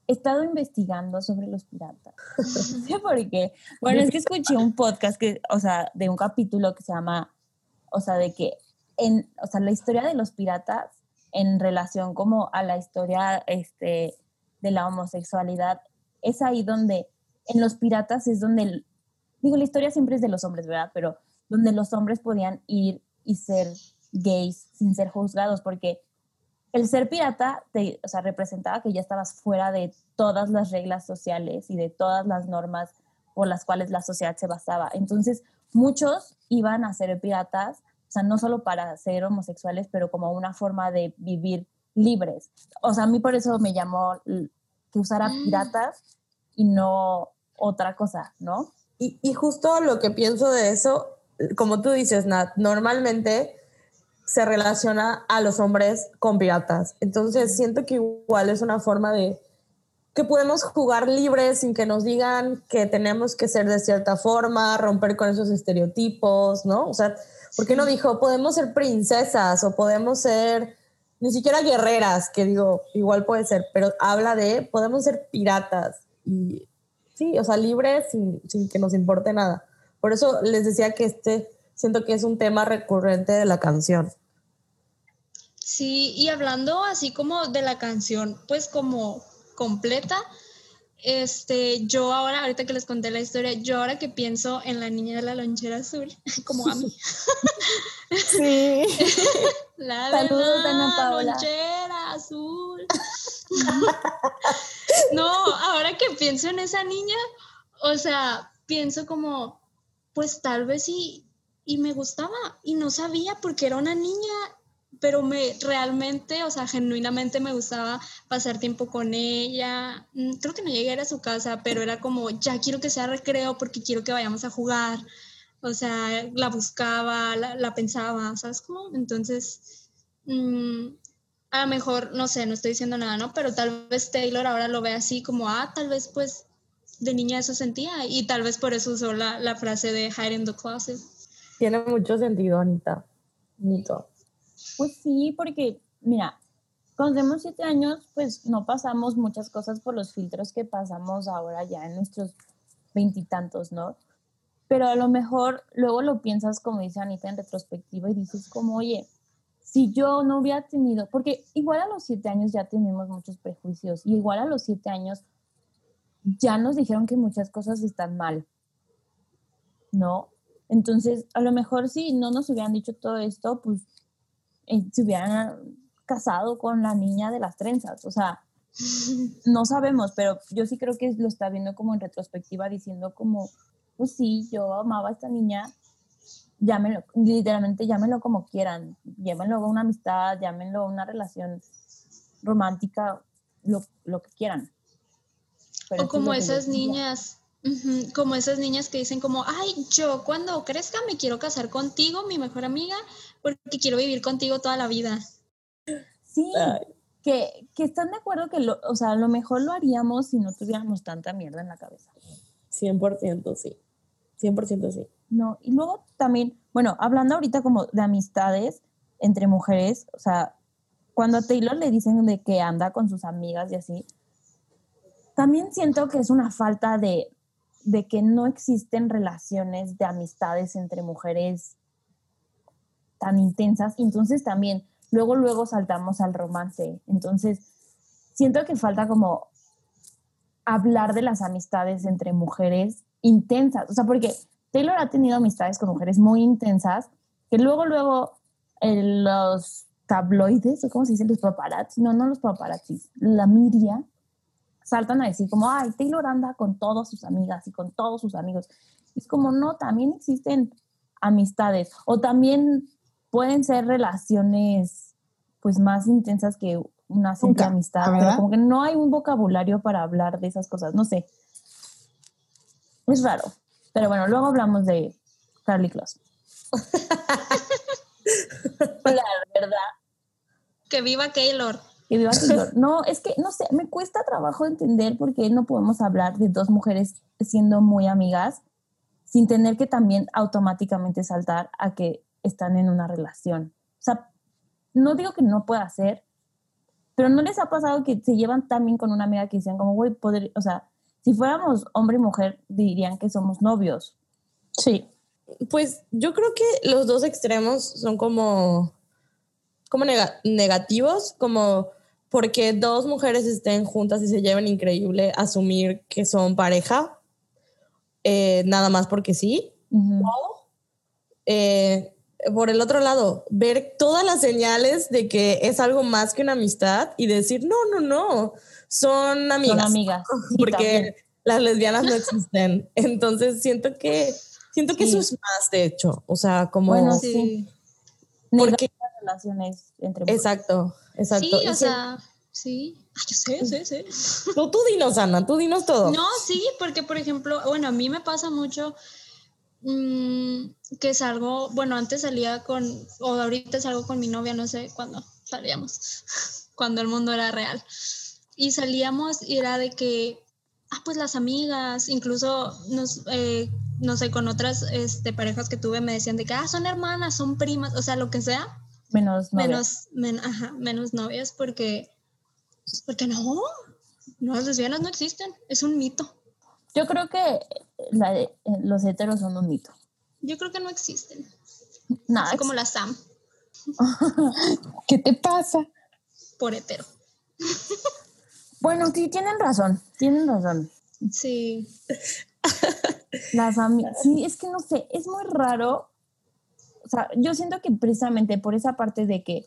he estado investigando sobre los piratas. No sé por qué. Bueno, es que escuché un podcast que, o sea, de un capítulo que se llama, o sea, de que, en, o sea, la historia de los piratas en relación como a la historia este, de la homosexualidad, es ahí donde, en los piratas es donde, digo, la historia siempre es de los hombres, ¿verdad? Pero donde los hombres podían ir y ser gays sin ser juzgados, porque el ser pirata te, o sea, representaba que ya estabas fuera de todas las reglas sociales y de todas las normas por las cuales la sociedad se basaba. Entonces, muchos iban a ser piratas, sea, no solo para ser homosexuales, pero como una forma de vivir libres. O sea, a mí por eso me llamó que usara Mm. piratas y no otra cosa, ¿no? Y, y justo lo que pienso de eso, como tú dices, Nat, normalmente se relaciona a los hombres con piratas. Entonces siento que igual es una forma de que podemos jugar libres sin que nos digan que tenemos que ser de cierta forma, romper con esos estereotipos, ¿no? O sea, ¿por qué no dijo podemos ser princesas o podemos ser ni siquiera guerreras, que digo, igual puede ser, pero habla de podemos ser piratas y sí, o sea, libres sin, sin que nos importe nada. Por eso les decía que este siento que es un tema recurrente de la canción. Sí, y hablando así como de la canción, pues como completa, este, yo ahora, ahorita que les conté la historia, yo ahora que pienso en la niña de la lonchera azul, como a mí. Sí. La Saludos, Ana Paola. lonchera azul. no, ahora que pienso en esa niña, o sea, pienso como, pues tal vez sí, y me gustaba, y no sabía porque era una niña, pero me realmente, o sea, genuinamente me gustaba pasar tiempo con ella. Mm, Creo que no llegué a ir a su casa, pero era como, ya quiero que sea recreo porque quiero que vayamos a jugar. O sea, la buscaba, la, pensaba, ¿sabes cómo? Entonces, mm, a lo mejor, no sé, no estoy diciendo nada, ¿no? Pero tal vez Taylor ahora lo ve así como, ah, tal vez pues de niña eso sentía y tal vez por eso usó la, frase de hide in the closet. Tiene mucho sentido, Anita. Bonito. Pues sí, porque, mira, cuando tenemos siete años, pues no pasamos muchas cosas por los filtros que pasamos ahora ya en nuestros veintitantos, ¿no? Pero a lo mejor luego lo piensas, como dice Anita, en retrospectiva y dices como, oye, si yo no hubiera tenido, porque igual a los siete años ya tenemos muchos prejuicios y igual a los siete años ya nos dijeron que muchas cosas están mal, ¿no? Entonces, a lo mejor si no nos hubieran dicho todo esto, pues se hubieran casado con la niña de las trenzas. O sea, no sabemos, pero yo sí creo que lo está viendo como en retrospectiva, diciendo como, pues sí, yo amaba a esta niña, llámenlo, literalmente llámenlo como quieran, llámenlo una amistad, llámenlo una relación romántica, lo, lo que quieran. Pero O es como yo esas niñas, como esas niñas que dicen como, ay, yo cuando crezca me quiero casar contigo, mi mejor amiga, porque quiero vivir contigo toda la vida. Sí, que, que están de acuerdo que, lo, o sea, a lo mejor lo haríamos si no tuviéramos tanta mierda en la cabeza. 100% sí. 100% sí. No, y luego también, bueno, hablando ahorita como de amistades entre mujeres, o sea, cuando a Taylor le dicen de que anda con sus amigas y así, también siento que es una falta de, de que no existen relaciones de amistades entre mujeres tan intensas. Entonces también, luego, luego saltamos al romance. Entonces, siento que falta como hablar de las amistades entre mujeres intensas. O sea, porque Taylor ha tenido amistades con mujeres muy intensas que luego, luego eh, los tabloides, o cómo se dicen, los paparazzi, no, no los paparazzi, la media, saltan a decir como, ay, Taylor anda con todas sus amigas y con todos sus amigos. Es como, no, también existen amistades o también pueden ser relaciones pues más intensas que una simple Nunca, amistad, pero ¿verdad? como que no hay un vocabulario para hablar de esas cosas, no sé. Es raro, pero bueno, luego hablamos de Carly Close. La verdad, Que viva Taylor. que viva Taylor. No, es que, no sé, me cuesta trabajo entender por qué no podemos hablar de dos mujeres siendo muy amigas sin tener que también automáticamente saltar a que están en una relación. O sea, no digo que no pueda ser, pero ¿no les ha pasado que se llevan tan bien con una amiga que dicen como, güey, poder, o sea, si fuéramos hombre y mujer, dirían que somos novios. Sí. Pues yo creo que los dos extremos son como, como nega- negativos, como porque dos mujeres estén juntas y se lleven increíble, asumir que son pareja, eh, nada más porque sí. Eh, por el otro lado, ver todas las señales de que es algo más que una amistad y decir, no, no, no, son amigas. Son amigas. Sí, porque también. las lesbianas no existen. Entonces siento que siento que Sí. eso es más, de hecho. O sea, como Bueno, Sí, Sí. porque- relaciones entre mujeres. exacto, exacto. sí Y o sea, sí. Ay, yo sé, sé, sé. tú, tú dinos, Ana, tú dinos todo. No, sí, porque por ejemplo, bueno, a mí me pasa mucho mm, que salgo, bueno, antes salía con, o ahorita salgo con mi novia, no sé cuándo salíamos, cuando el mundo era real. Y salíamos y era de que, ah, pues las amigas, incluso nos, eh, no sé, con otras este, parejas que tuve me decían de que, ah, son hermanas, son primas, o sea, lo que sea, Menos novias. menos, men- ajá, menos novias, porque, porque no, no, las lesbianas no existen, es un mito. Yo creo que la de- eh, los heteros son un mito. Yo creo que no existen. Nada, Así como la Sam, ¿Qué te pasa? por hetero. Bueno, sí, tienen razón, tienen razón. Sí. Las ami- sí, es que no sé, es muy raro. O sea, yo siento que precisamente por esa parte de que,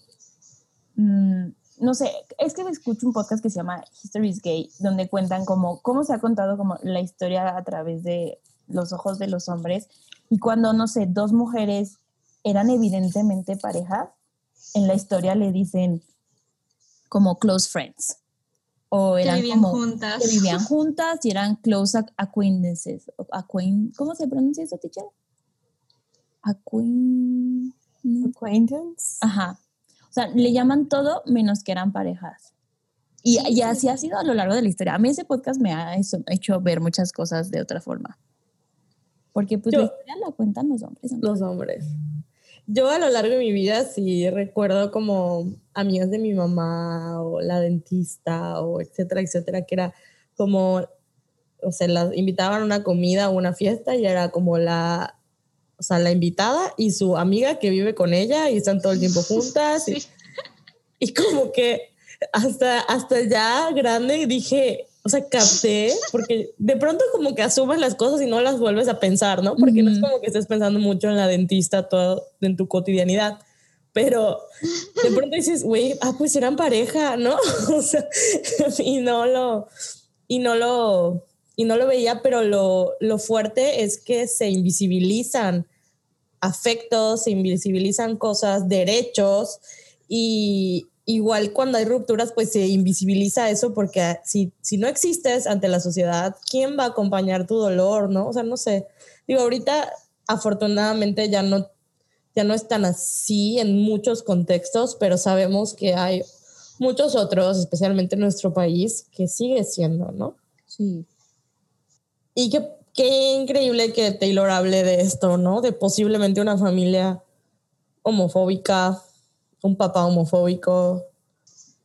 mm, no sé, es que me escucho un podcast que se llama History is Gay, donde cuentan como, cómo se ha contado como la historia a través de los ojos de los hombres. Y cuando, no sé, dos mujeres eran evidentemente parejas, en la historia le dicen como close friends. O Que eran vivían como juntas. que vivían juntas y eran close ac- acquaintances. o acquain- ¿Cómo se pronuncia eso, teacher? Acquain... Acquaintance. Ajá. O sea, le llaman todo menos que eran parejas. Y, y así ha sido a lo largo de la historia. A mí ese podcast me ha hecho ver muchas cosas de otra forma. Porque pues Yo- la historia la cuentan los hombres. amiga. Los hombres. Yo a lo largo de mi vida sí recuerdo como amigas de mi mamá o la dentista o etcétera, etcétera, que era como, o sea, las invitaban a una comida o una fiesta y era como la, o sea, la invitada y su amiga que vive con ella y están todo el tiempo juntas. y- Sí. y como que hasta, hasta ya grande dije, o sea, capté, porque de pronto como que asumes las cosas y no las vuelves a pensar, ¿no? Porque no es como que estés pensando mucho en la dentista todo en tu cotidianidad. Pero de pronto dices, güey, ah, pues eran pareja, ¿no? O sea, y no lo, y no lo, y no lo veía, pero lo, lo fuerte es que se invisibilizan afectos, se invisibilizan cosas, derechos y igual cuando hay rupturas pues se invisibiliza eso porque si, si no existes ante la sociedad, ¿quién va a acompañar tu dolor, no? O sea, no sé. Digo, ahorita afortunadamente ya no ya no es tan así en muchos contextos, pero sabemos que hay muchos otros, especialmente en nuestro país, que sigue siendo, ¿no? Sí. Y qué, qué increíble que Taylor hable de esto, ¿no? De posiblemente una familia homofóbica, un papá homofóbico,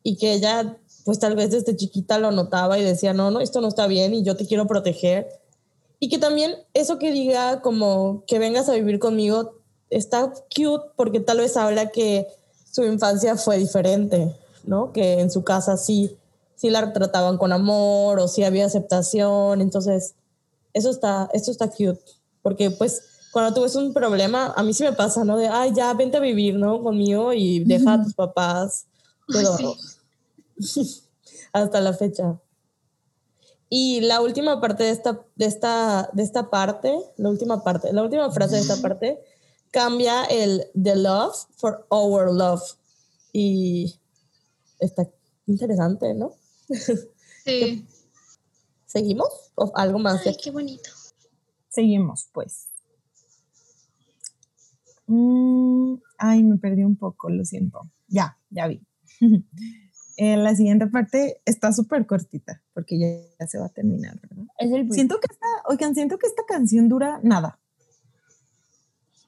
y que ella, pues tal vez desde chiquita lo notaba y decía, no, no, esto no está bien y yo te quiero proteger. Y que también eso que diga como que vengas a vivir conmigo está cute porque tal vez habla que su infancia fue diferente, ¿no? Que en su casa sí, sí la trataban con amor o sí había aceptación. Entonces, eso está, esto está cute. Porque pues cuando tú ves un problema, a mí sí me pasa, ¿no? De, ay, ya, vente a vivir, ¿no? Conmigo y deja a tus papás. Pero hasta la fecha. Y la última parte de esta, de esta, de esta parte, la última parte, la última frase de esta parte cambia el the love for our love. Y está interesante, ¿no? Sí. ¿Seguimos? ¿O algo más? Ay, qué bonito. Seguimos, pues. Mm, ay, me perdí un poco, lo siento. Ya, ya vi. Eh, la siguiente parte está súper cortita porque ya, ya se va a terminar, ¿verdad? Es el Siento que esta, oigan, siento que esta canción dura nada.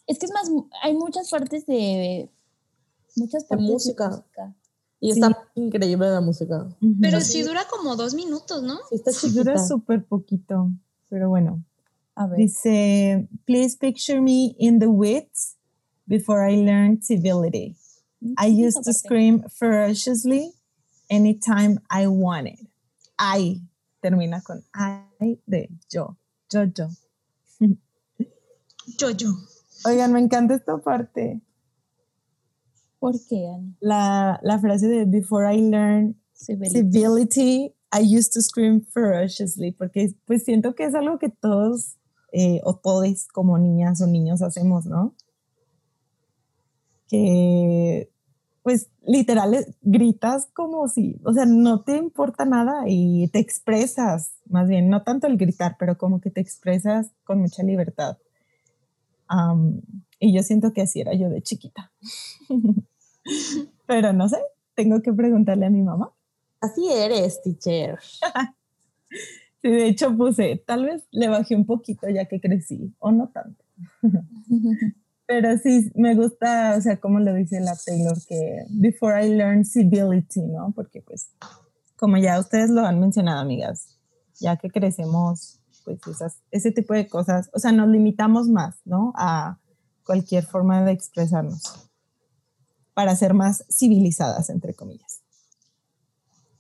Es que es más, hay muchas partes de. Muchas partes música. De música. Y Sí. está increíble la música. Pero sí dura como dos minutos, ¿no? Sí, está Sí, dura súper poquito, pero bueno. A ver. Dice, please picture me in the woods before I learned civility. I used to scream ferociously anytime I wanted. I termina con I de yo, yo, yo. Yo, yo. Oigan, me encanta esta parte. ¿Por qué, Ani? La, la frase de before I learned Civility. civility, I used to scream ferociously, porque pues siento que es algo que todos eh, o todes como niñas o niños hacemos, ¿no? Que pues literal gritas como si, o sea, no te importa nada y te expresas, más bien, no tanto el gritar, pero como que te expresas con mucha libertad. Am, y yo siento que así era yo de chiquita. pero no sé, tengo que preguntarle a mi mamá. Así eres, teacher. Sí, de hecho puse, tal vez le bajé un poquito ya que crecí, o no tanto. Pero sí, me gusta, o sea, como lo dice la Taylor, que before I learn civility, ¿no? Porque pues, como ya ustedes lo han mencionado, amigas, ya que crecemos, pues esas, ese tipo de cosas, o sea, nos limitamos más, ¿no? A cualquier forma de expresarnos para ser más civilizadas, entre comillas.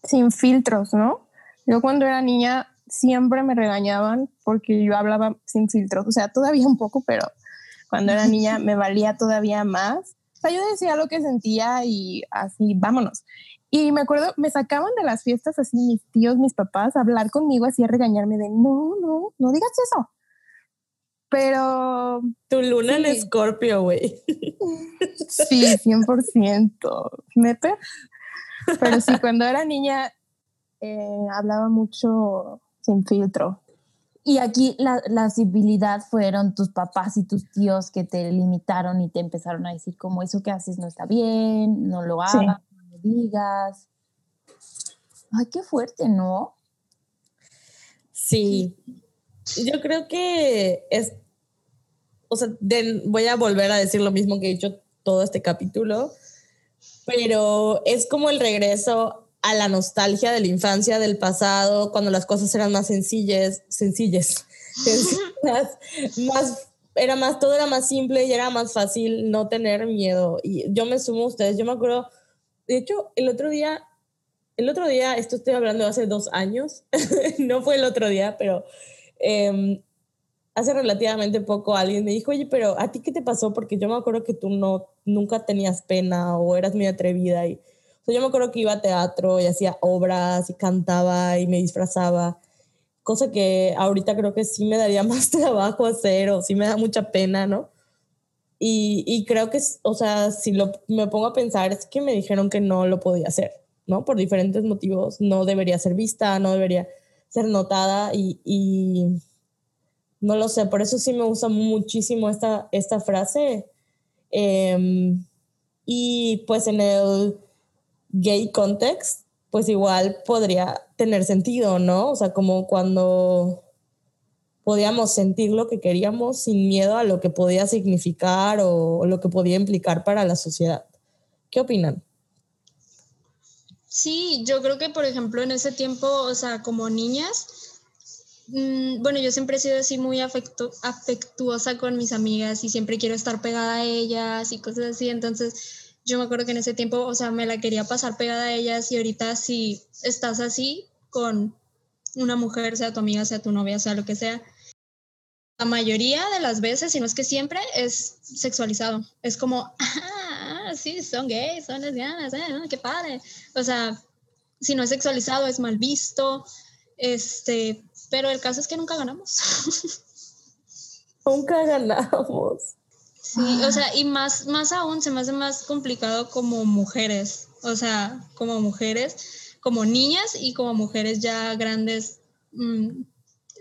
sin filtros, ¿no? Yo cuando era niña siempre me regañaban porque yo hablaba sin filtros, o sea, todavía un poco, pero cuando era niña me valía todavía más. O sea, yo decía lo que sentía y así, vámonos. Y me acuerdo, me sacaban de las fiestas así mis tíos, mis papás, a hablar conmigo así, a regañarme de, no, no, no digas eso. Pero Tu luna en Sí. escorpio, güey. Sí, 100%. Neta. Pero sí, cuando era niña eh, hablaba mucho sin filtro. Y aquí la, la civilidad fueron tus papás y tus tíos que te limitaron y te empezaron a decir como eso que haces no está bien, no lo Sí. hagas, no lo digas. Ay, qué fuerte, ¿no? Sí. Yo creo que es. O sea, de- voy a volver a decir lo mismo que he dicho todo este capítulo, pero es como el regreso a la nostalgia de la infancia, del pasado, cuando las cosas eran más sencillas, sencillas, sencillas, más, era más, todo era más simple y era más fácil no tener miedo. Y yo me sumo a ustedes, yo me acuerdo, de hecho, el otro día, el otro día, esto estoy hablando de hace dos años, no fue el otro día, pero em, hace relativamente poco alguien me dijo, oye, pero ¿a ti qué te pasó? Porque yo me acuerdo que tú no, nunca tenías pena o eras muy atrevida. Y, o sea, yo me acuerdo que iba a teatro y hacía obras y cantaba y me disfrazaba. cosa que ahorita creo que sí me daría más trabajo hacer o sí me da mucha pena, ¿no? Y, y creo que, o sea, si lo, me pongo a pensar, es que me dijeron que no lo podía hacer, ¿no? Por diferentes motivos, no debería ser vista, no debería ser notada y, y no lo sé, por eso sí me gusta muchísimo esta, esta frase. Em, y pues en el gay context, pues igual podría tener sentido, ¿no? O sea, como cuando podíamos sentir lo que queríamos sin miedo a lo que podía significar o, lo que podía implicar para la sociedad. ¿Qué opinan? Sí, yo creo que, por ejemplo, en ese tiempo, o sea, como niñas, mm, bueno, yo siempre he sido así muy afectuosa con mis amigas y siempre quiero estar pegada a ellas y cosas así. Entonces, yo me acuerdo que en ese tiempo, o sea, me la quería pasar pegada a ellas y ahorita si estás así con una mujer, sea tu amiga, sea tu novia, sea lo que sea, la mayoría de las veces, si no es que siempre, es sexualizado. Es como, ah, sí, son gays, son lesbianas, eh, qué padre. O sea, si no es sexualizado, es mal visto. Este, pero el caso es que nunca ganamos. nunca ganamos. Sí, o sea, y más, más aún se me hace más complicado como mujeres. O sea, como mujeres, como niñas y como mujeres ya grandes. Mm,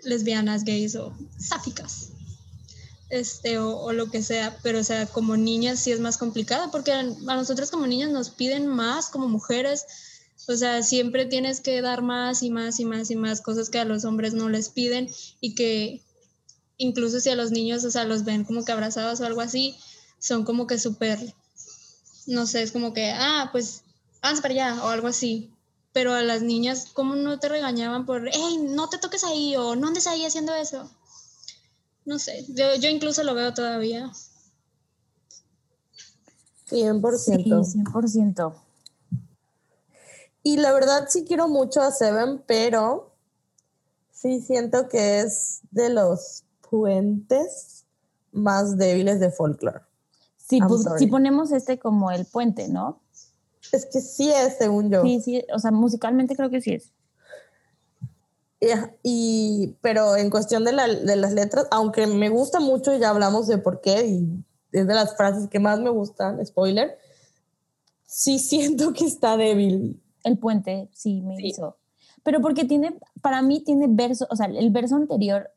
lesbianas, gays o sáficas. Este, o, lo que sea, pero o sea, como niñas sí es más complicado porque a nosotras como niñas nos piden más como mujeres, o sea, siempre tienes que dar más y más y más y más cosas que a los hombres no les piden y que incluso si a los niños, o sea, los ven como que abrazados o algo así, son como que súper, no sé, es como que, ah, pues, vamos para allá o algo así pero a las niñas, ¿cómo no te regañaban por, hey, no te toques ahí o no andes ahí haciendo eso? No sé, yo, yo incluso lo veo todavía. 100%. Sí, 100%. Y la verdad sí quiero mucho a Seven, pero sí siento que es de los puentes más débiles de folklore. Pues, si ponemos este como el puente, ¿no? Es que sí es, según yo. Sí, sí, o sea, musicalmente creo que sí es. Y, pero en cuestión de, la, de las letras, aunque me gusta mucho, ya hablamos de por qué, y es de las frases que más me gustan, spoiler, sí siento que está débil. El puente, sí, me hizo. Pero porque tiene, para mí tiene verso, o sea, el verso anterior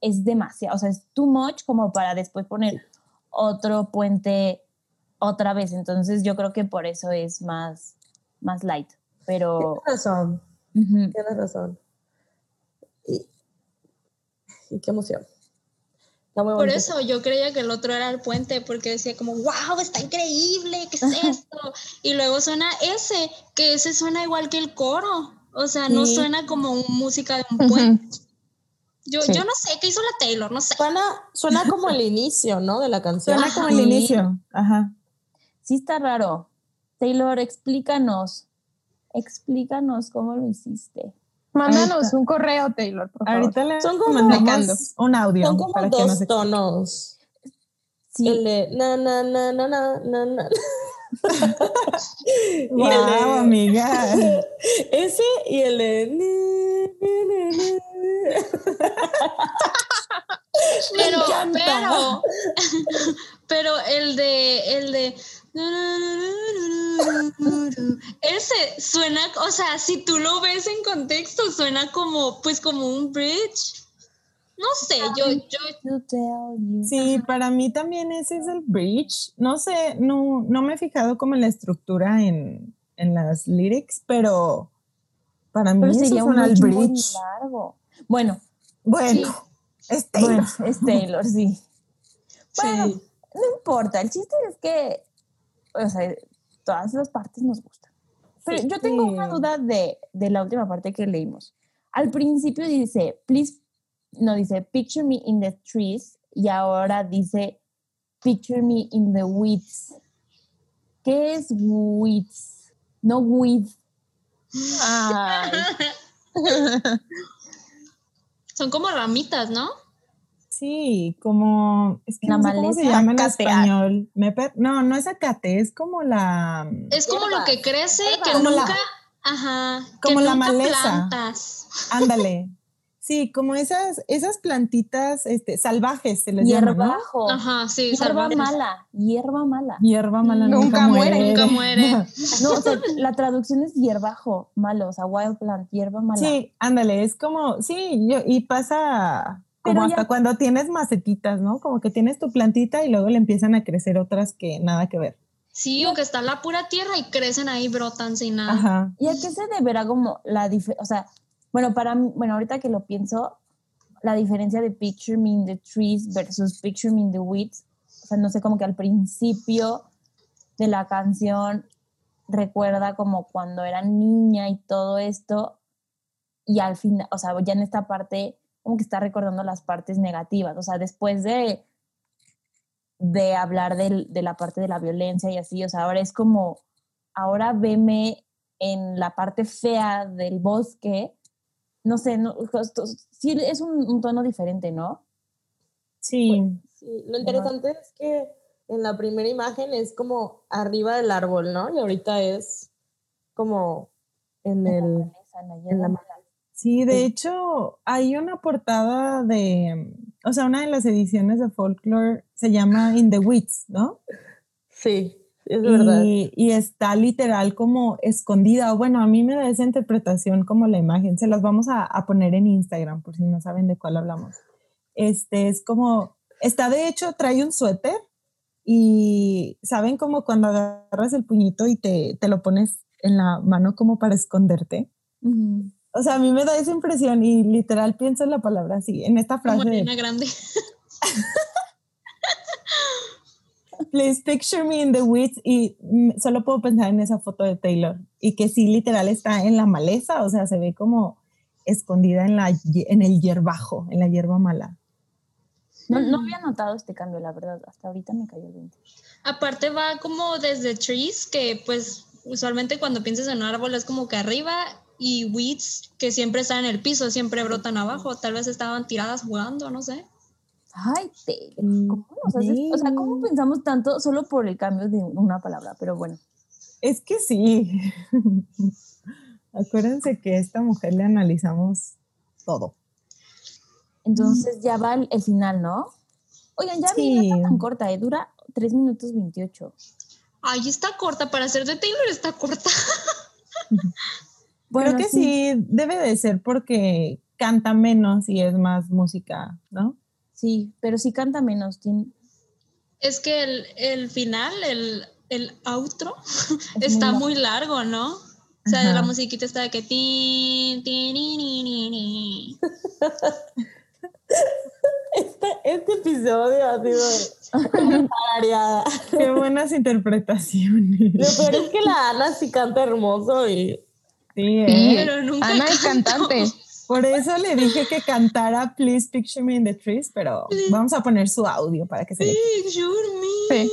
es demasiado, o sea, es too much como para después poner otro puente otra vez. Entonces yo creo que por eso es más, más light. Pero... Tienes razón. Tienes razón. Y, qué emoción. Por eso yo creía que el otro era el puente, porque decía como, wow, está increíble, ¿qué es esto? y luego suena ese, que ese suena igual que el coro. O sea, no suena como música de un puente. Yo, yo no sé qué hizo la Taylor, no sé. Suena, suena como el inicio, ¿no? De la canción. Suena como el inicio. Ajá sí está raro. Taylor, explícanos, explícanos cómo lo hiciste. Mándanos un correo, Taylor, por favor. Ahorita le Son como un audio. Son como dos tonos. Sí. El de na, na, na, na, na, na, na. wow, amiga. Ese y el de... pero, pero, pero el de, el de ese suena, o sea, si tú lo ves en contexto, suena como, pues como un bridge. No sé, yo, yo. Sí, para mí también ese es el bridge. No sé, no, no me he fijado como en la estructura en, en las lyrics, pero para mí eso sería un bridge. largo. Bueno, bueno, es Taylor. es Taylor, sí. Bueno, no importa. El chiste es que o sea, todas las partes nos gustan. Pero yo tengo una duda de, de, la última parte que leímos. Al principio dice, please, no dice, picture me in the trees, y ahora dice, picture me in the weeds. ¿Qué es weeds? No weeds. Son como ramitas, ¿no? Sí, como es que no sé cómo se llama en español. no, no es acate, es como la Es como lo que crece que nunca Ajá. Como que la nunca maleza. plantas. Ándale. Sí, como esas, esas plantitas este, salvajes se les llama, ¿no? Hierbajo. Ajá, sí, Hierba salvajes. mala. Hierba mala. Hierba mala Nunca nunca, muere, muere. Nunca muere. No, o sea, la traducción es hierbajo malo, o sea, wild plant, hierba mala. Sí, ándale, es como, sí, yo, y pasa como ya- hasta cuando tienes macetitas, ¿no? Como que tienes tu plantita y luego le empiezan a crecer otras que nada que ver. Sí, o que está la pura tierra y crecen ahí, brotan sin nada. Ajá. ¿Y a qué se deberá como la diferencia? O sea, bueno, para mí, bueno, ahorita que lo pienso, la diferencia de Picture Me in the Trees versus Picture Me in the Weeds, o sea, no sé, como que al principio de la canción recuerda como cuando era niña y todo esto, y al final, o sea, ya en esta parte, como que está recordando las partes negativas, o sea, después de de hablar del- de la parte de la violencia y así, o sea, ahora es como, ahora veme en la parte fea del bosque, no sé, no, justo- sí es un, un tono diferente, ¿no? Sí, Sí, lo interesante es que en la primera imagen es como arriba del árbol, ¿no? Y ahorita es como en En la el... maleza, en la en la. Sí, de hecho hay una portada de, o sea, una de las ediciones de Folklore se llama In the Woods, ¿no? Sí, es verdad. Y, está literal como escondida. Bueno, a mí me da esa interpretación como la imagen. Se las vamos a, a poner en Instagram por si no saben de cuál hablamos. Este es como, está de hecho, trae un suéter y saben como cuando agarras el puñito y te, te lo pones en la mano como para esconderte. Ujú. O sea, a mí me da esa impresión y literal pienso en la palabra así, en esta Como frase de Ariana Grande. Please picture me in the woods y solo puedo pensar en esa foto de Taylor y que sí literal está en la maleza, o sea, se ve como escondida en, la, en el hierbajo, en la hierba mala. No, no había notado este cambio, la verdad, hasta ahorita me cayó el 20. Aparte va como desde trees, que pues usualmente cuando piensas en un árbol es como que arriba, y weeds, que siempre están en el piso, siempre brotan abajo. Tal vez estaban tiradas jugando, no sé. Ay, Taylor, Mm, ¿cómo nos haces? O sea, ¿cómo pensamos tanto solo por el cambio de una palabra? Pero bueno. Es que sí. Acuérdense que a esta mujer le analizamos todo. Entonces ya va el, el final, ¿no? Oigan, ya vi, no está tan corta, ¿eh? dura 3 minutos 28. Ay, está corta, para ser de Taylor está corta. Bueno, Creo que sí. debe de ser porque canta menos y es más música, ¿no? Sí, pero sí canta menos. tiene- Es que el, el final, el, el outro, muy está largo. muy largo, ¿no? O sea, la musiquita está de que... tin, tin, ni, ni, ni, ni. Este, este episodio ha sido tarareada. Qué buenas interpretaciones. Lo peor es que la Ana sí canta hermoso y Sí, Sí. ¿eh? Pero nunca Ana es cantante. Por eso le dije que cantara Please Picture Me in the Trees, pero vamos a poner su audio para que se le... Picture me. Sí.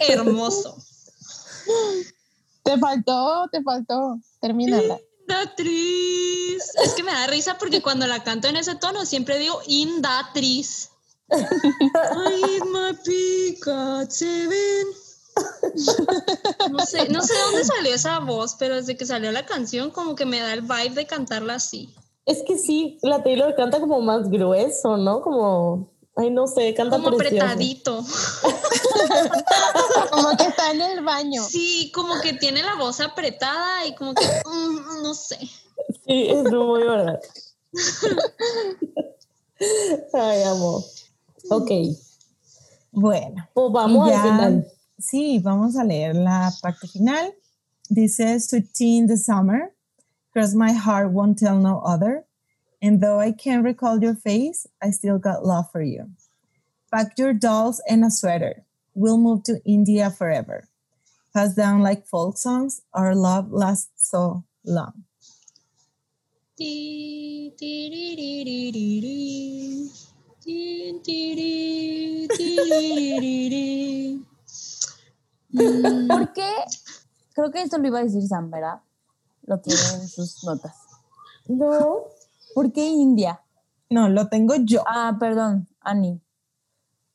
Hermoso. Te faltó, te faltó. Termínala. Indatriz. Es que me da risa porque cuando la canto en ese tono siempre digo Indatriz. I eat my peacock seven. No sé, no sé de dónde salió esa voz, pero desde que salió la canción como que me da el vibe de cantarla así. es que sí, la Taylor canta como más grueso, ¿no? Como, ay, no sé, canta Como precioso. apretadito. Como que está en el baño. Sí, como que tiene la voz apretada y como que, mm, no sé. Sí, es muy verdad. Ay, amo. Ok, Bueno, pues vamos al ya- final. Sí, vamos a leer la parte final. Dice, Sweet tea in the summer, cross my heart won't tell no other. And though I can't recall your face, I still got love for you. Pack your dolls and a sweater. We'll move to India forever. Pass down like folk songs, our love lasts so long. ¿Por qué? Creo que esto lo iba a decir Sam, ¿verdad? Lo tiene en sus notas. No, ¿Por qué India? No, lo tengo yo. Ah, perdón, Ani.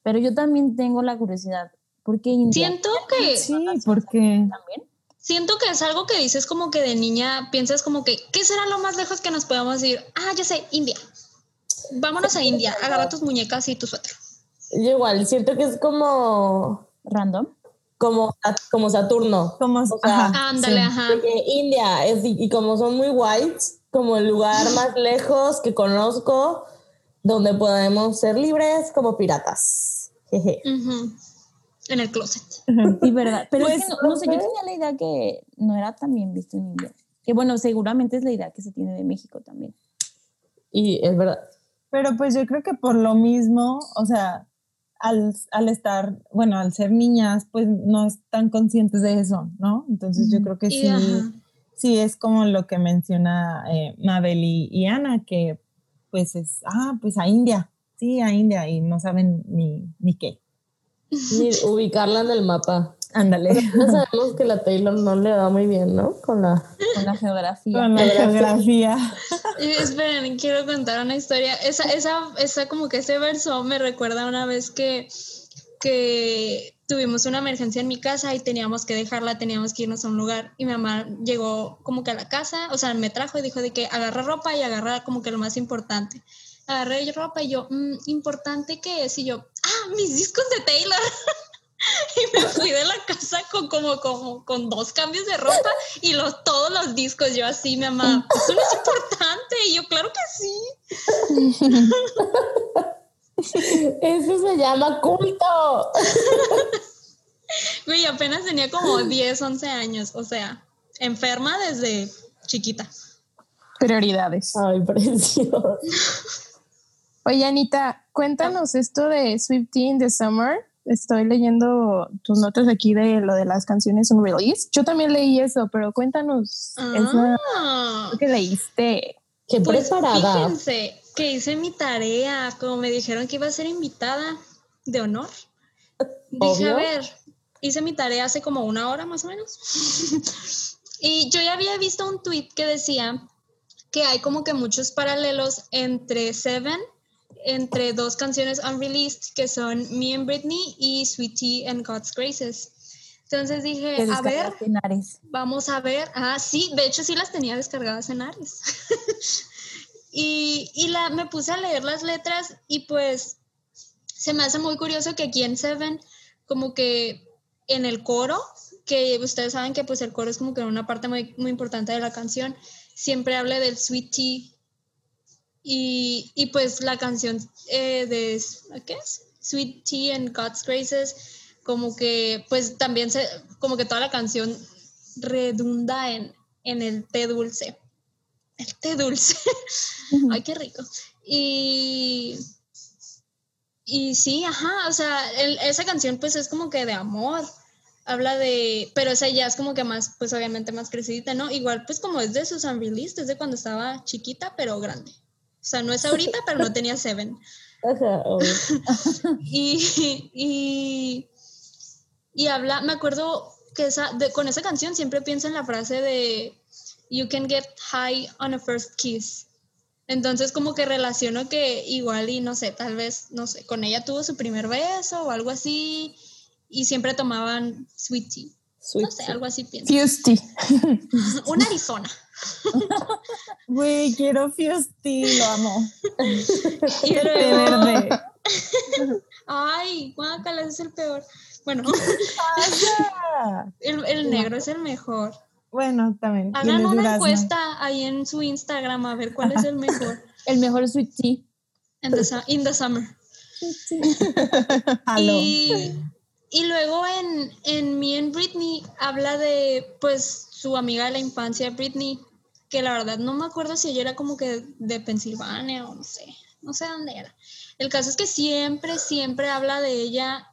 Pero yo también tengo la curiosidad. ¿Por qué India? Siento que, Sí, porque También. siento que es algo que dices como que de niña piensas como que, ¿qué será lo más lejos que nos podemos ir? Ah, ya sé, India. Vámonos a India, agarra tus muñecas y tu suéter. Yo igual, siento que es como, Random. Como, como Saturno. como... sea, ajá, Ándale, sí. ajá. Porque India es, y como son muy whites, como el lugar más lejos que conozco, donde podemos ser libres como piratas. Jeje. Ujú. En el closet. Sí, verdad. Pero es Pues, que no, no sé, yo tenía la idea que no era tan bien visto en India. Que bueno, seguramente es la idea que se tiene de México también. Y es verdad. Pero pues yo creo que por lo mismo, o sea, al, al estar, bueno, al ser niñas, pues no están conscientes de eso, ¿no? Entonces yo creo que Y sí, ajá. sí es como lo que menciona eh, Mabel y, y Ana, que pues es, ah, pues a India, sí, a India, y no saben ni, ni qué. Ni ubicarla en el mapa. Ándale, Ya sabemos que la Taylor no le va muy bien, ¿no? Con la... Con la geografía. con la geografía. Esperen, quiero contar una historia. Esa, esa, esa, como que ese verso me recuerda una vez que, que tuvimos una emergencia en mi casa y teníamos que dejarla, teníamos que irnos a un lugar. Y mi mamá llegó como que a la casa, o sea, me trajo y dijo de que agarra ropa y agarra como que lo más importante. Agarré ropa y yo, "Mm, ¿importante qué es? Y yo, ah, mis discos de Taylor. y me fui de la casa con como, como con dos cambios de ropa y los, todos los discos. Yo así, mi mamá, eso no es importante. Y yo, claro que sí. Eso se llama culto. Güey, apenas tenía como 10, 11 años. O sea, enferma desde chiquita. Prioridades. Ay, precioso. Oye, Anita, cuéntanos esto de Swiftie in the Summer. Estoy leyendo tus notas aquí de lo de las canciones un release. Yo también leí eso, pero cuéntanos Ah, que leíste. Qué pues preparada. fíjense que hice mi tarea. Como me dijeron que iba a ser invitada de honor. Dije, Obvio. a ver, hice mi tarea hace como una hora más o menos. y yo ya había visto un tweet que decía que hay como que muchos paralelos entre Seven, entre dos canciones unreleased que son Me and Britney y Sweetie and God's Graces. Entonces dije, a ver, descargaste en Ares. Vamos a ver. Ah, sí, de hecho sí las tenía descargadas en Ares. y y la, me puse a leer las letras y pues se me hace muy curioso que aquí en Seven, como que en el coro, que ustedes saben que pues el coro es como que una parte muy, muy importante de la canción, siempre hable del sweet tea. Y, y pues la canción eh, de, ¿qué es? Sweet Tea and God's Graces, como que pues también se, como que toda la canción redunda en, en el té dulce. El té dulce. Ay, qué rico. Y, y sí, ajá, o sea, el- esa canción pues es como que de amor. Habla de, pero esa ya es como que más, pues obviamente más crecidita, ¿no? Igual pues como es de sus unreleased, es de cuando estaba chiquita pero grande. O sea, no es ahorita, pero no tenía seven. Ajá. Y, y, y habla, me acuerdo que esa, de- con esa canción siempre pienso en la frase de You can get high on a first kiss. Entonces como que relaciono que igual y no sé, tal vez, no sé, con ella tuvo su primer beso o algo así y siempre tomaban sweet tea. Sweet No sé, tea. algo así pienso. Fusty. Un Arizona. Güey, quiero Fusty, lo amo. Y verde. ay, guácala, es el peor. Bueno, el, el negro es el mejor. Bueno, también. Hagan una encuesta ahí en su Instagram a ver cuál es el mejor El mejor sweet tea. en the in the summer. Y, y luego en, en Me and Britney habla de pues su amiga de la infancia, Britney, que la verdad no me acuerdo si ella era como que de Pensilvania o no sé, no sé dónde era. El caso es que siempre, siempre habla de ella.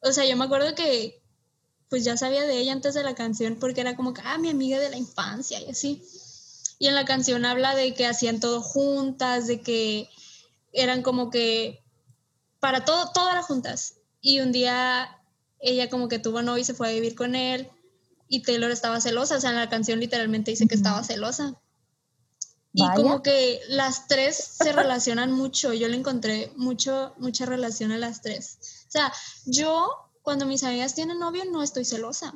O sea, yo me acuerdo que pues ya sabía de ella antes de la canción porque era como que, ah, mi amiga de la infancia y así. Y en la canción habla de que hacían todo juntas, de que eran como que para todo, todo era juntas. Y un día ella como que tuvo novio y se fue a vivir con él y Taylor estaba celosa, o sea, en la canción literalmente dice que estaba celosa. Y Vaya. como que las tres se relacionan mucho, yo le encontré mucho, mucha relación a las tres. O sea, yo cuando mis amigas tienen novio no estoy celosa,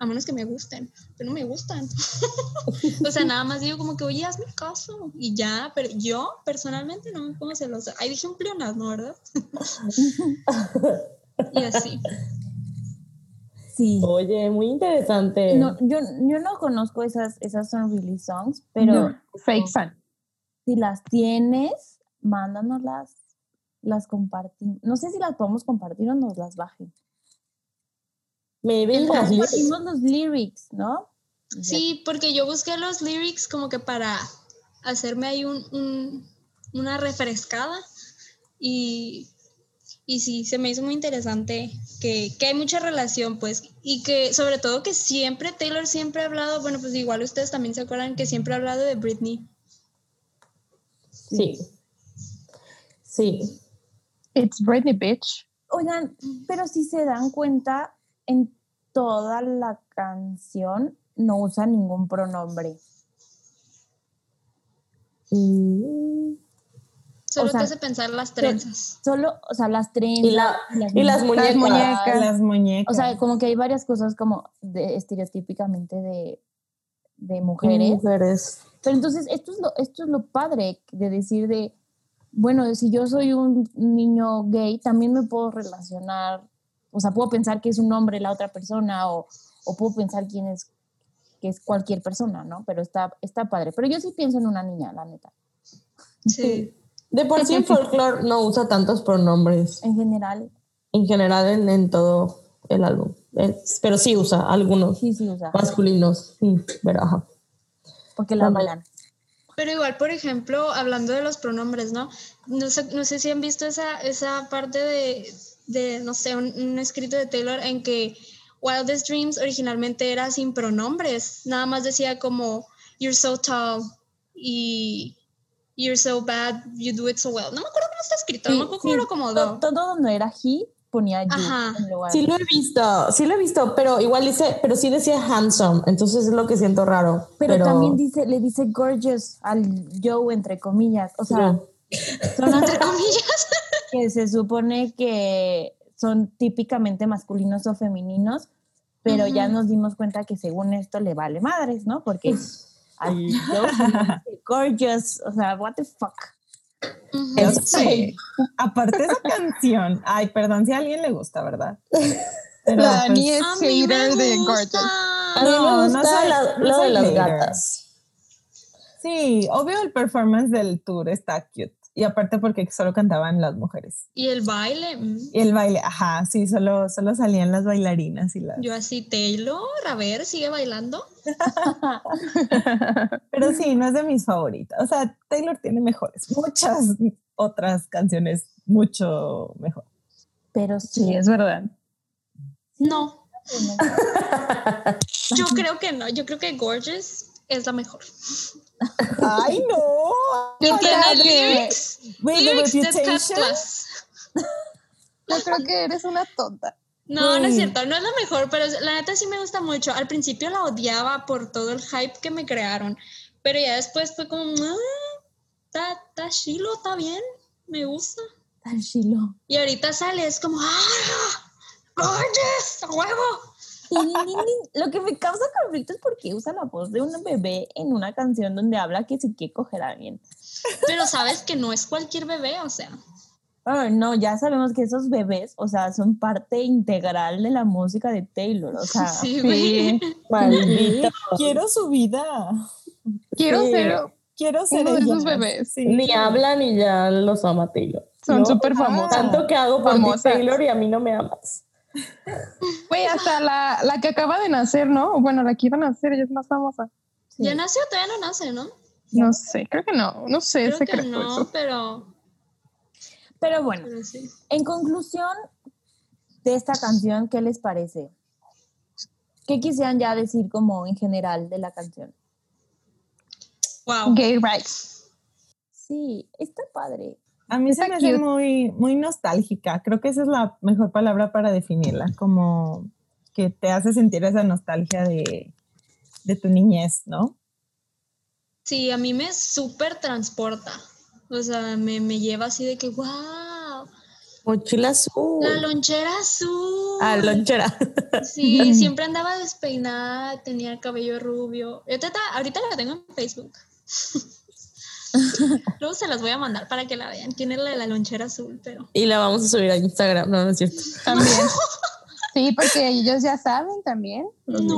a menos que me gusten, pero no me gustan. o sea, nada más digo como que, oye, hazme caso y ya, pero yo personalmente no me pongo celosa. Ahí dije un pleonasmo, ¿verdad? y así. Sí. Oye, muy interesante. No, yo, yo no conozco esas, esas son release songs, pero Fake fan. si las tienes, mándanoslas, las compartimos. No sé si las podemos compartir o nos las bajen. Maybe El las lyrics. Compartimos los lyrics, ¿no? Sí, porque yo busqué los lyrics como que para hacerme ahí un, un- una refrescada y, y sí, se me hizo muy interesante que, que hay mucha relación, pues, y que sobre todo que siempre, Taylor siempre ha hablado, bueno, pues igual ustedes también se acuerdan que siempre ha hablado de Britney. Sí. Sí. It's Britney, bitch. Oigan, pero si se dan cuenta, en toda la canción no usa ningún pronombre. Mm. Solo O sea, te hace pensar las trenzas. Solo, o sea, las trenzas. Y, la, y las muñecas. muñecas. Las muñecas. O sea, como que hay varias cosas como de, estereotípicamente de, de mujeres. Mujeres. Pero entonces esto es, lo, esto es lo padre de decir de, bueno, si yo soy un niño gay, también me puedo relacionar, o sea, puedo pensar que es un hombre la otra persona o, o puedo pensar quién es, que es cualquier persona, ¿no? Pero está, está padre. Pero yo sí pienso en una niña, la neta. Sí. De por sí en folklore no usa tantos pronombres En general, en general en, en todo el álbum. Es- pero sí usa algunos sí, sí usa. masculinos. Sí, pero ajá. Porque la bailan. Pero igual, por ejemplo, hablando de los pronombres, ¿no? No sé, no sé si han visto esa, esa parte de, de, no sé, un, un escrito de Taylor en que Wildest Dreams originalmente era sin pronombres. Nada más decía como, you're so tall y you're so bad, you do it so well. No me acuerdo cómo está escrito, no me acuerdo cómo lo To- acomodó. Todo, donde era he, ponía you Ajá. en lugar Sí lo he visto, sí lo he visto, pero igual dice, pero sí decía handsome, entonces es lo que siento raro. Pero, también dice, le dice gorgeous al Joe, entre comillas. O sea, son Entre comillas. que se supone que son típicamente masculinos o femeninos, pero ya Ujú. nos dimos cuenta que según esto le vale madres, ¿no? Porque dice gorgeous, o sea, what the fuck. Es- sé. Aparte de esa canción, ay, perdón si a alguien le gusta, ¿verdad? Pero, La Dani pues, es A mí me hater de gusta. Gorgeous. A mí No, me no gusta soy- la- no lo de soy las gatas. sí, obvio el performance del tour está cute. Y aparte porque solo cantaban las mujeres. Y el baile, mm. Y el baile, ajá, sí, solo, solo salían las bailarinas y las... yo así, Taylor, a ver, sigue bailando. Pero sí, no es de mis favoritas. O sea, Taylor tiene mejores, muchas otras canciones mucho mejor. Pero sí. Sí, es verdad. No, yo creo que no, yo creo que Gorgeous es la mejor. ¡Ay, no! Yo Y creo tiene que, lyrics, the lyrics reputation. yo creo que eres una tonta. No, no es cierto, no es la mejor, pero la neta sí me gusta mucho. Al principio la odiaba por todo el hype que me crearon, pero ya después fue como, "Ah, está está chilo, está bien, me gusta. Chilo. Y ahorita sale, es como, ¡ah! ¡Gorgeous! ¡A huevo! Lo que me causa conflicto es porque usa la voz de un bebé en una canción donde habla que se quiere coger a alguien. Pero sabes que no es cualquier bebé, o sea. Ah, no, ya sabemos que esos bebés, o sea, son parte integral de la música de Taylor, o sea, Sí, güey. Maldita. Quiero su vida. Quiero Sí. ser, Quiero ser Uno de ella. esos bebés. Sí. Ni hablan y ya los ama Taylor. son Yo, súper famosas. Tanto que hago por. Taylor, y a mí no me amas. Güey, hasta la, la que acaba de nacer, ¿no? Bueno, la que iba a nacer, ella es más famosa. Ya nació, todavía no nace, ¿no? No sé, creo que no. No sé, Creo que no, eso. pero, pero bueno, pero sí. en conclusión de esta canción, ¿qué les parece? ¿Qué quisieran ya decir como en general de la canción? Wow. Gay rights. Sí, está padre. A mí se me hace muy, muy nostálgica. Creo que esa es la mejor palabra para definirla, como que te hace sentir esa nostalgia de, de tu niñez, ¿no? Sí, a mí me súper transporta. O sea, me, me lleva así de que, wow, Mochila azul. la lonchera azul. Ah, lonchera. Sí, siempre andaba despeinada, tenía el cabello rubio. Ahorita, ahorita la tengo en Facebook. Luego se las voy a mandar para que la vean. Tiene la de la lonchera azul, pero. Y la vamos a subir a Instagram, no, no es cierto. También. Sí, porque ellos ya saben también. los No.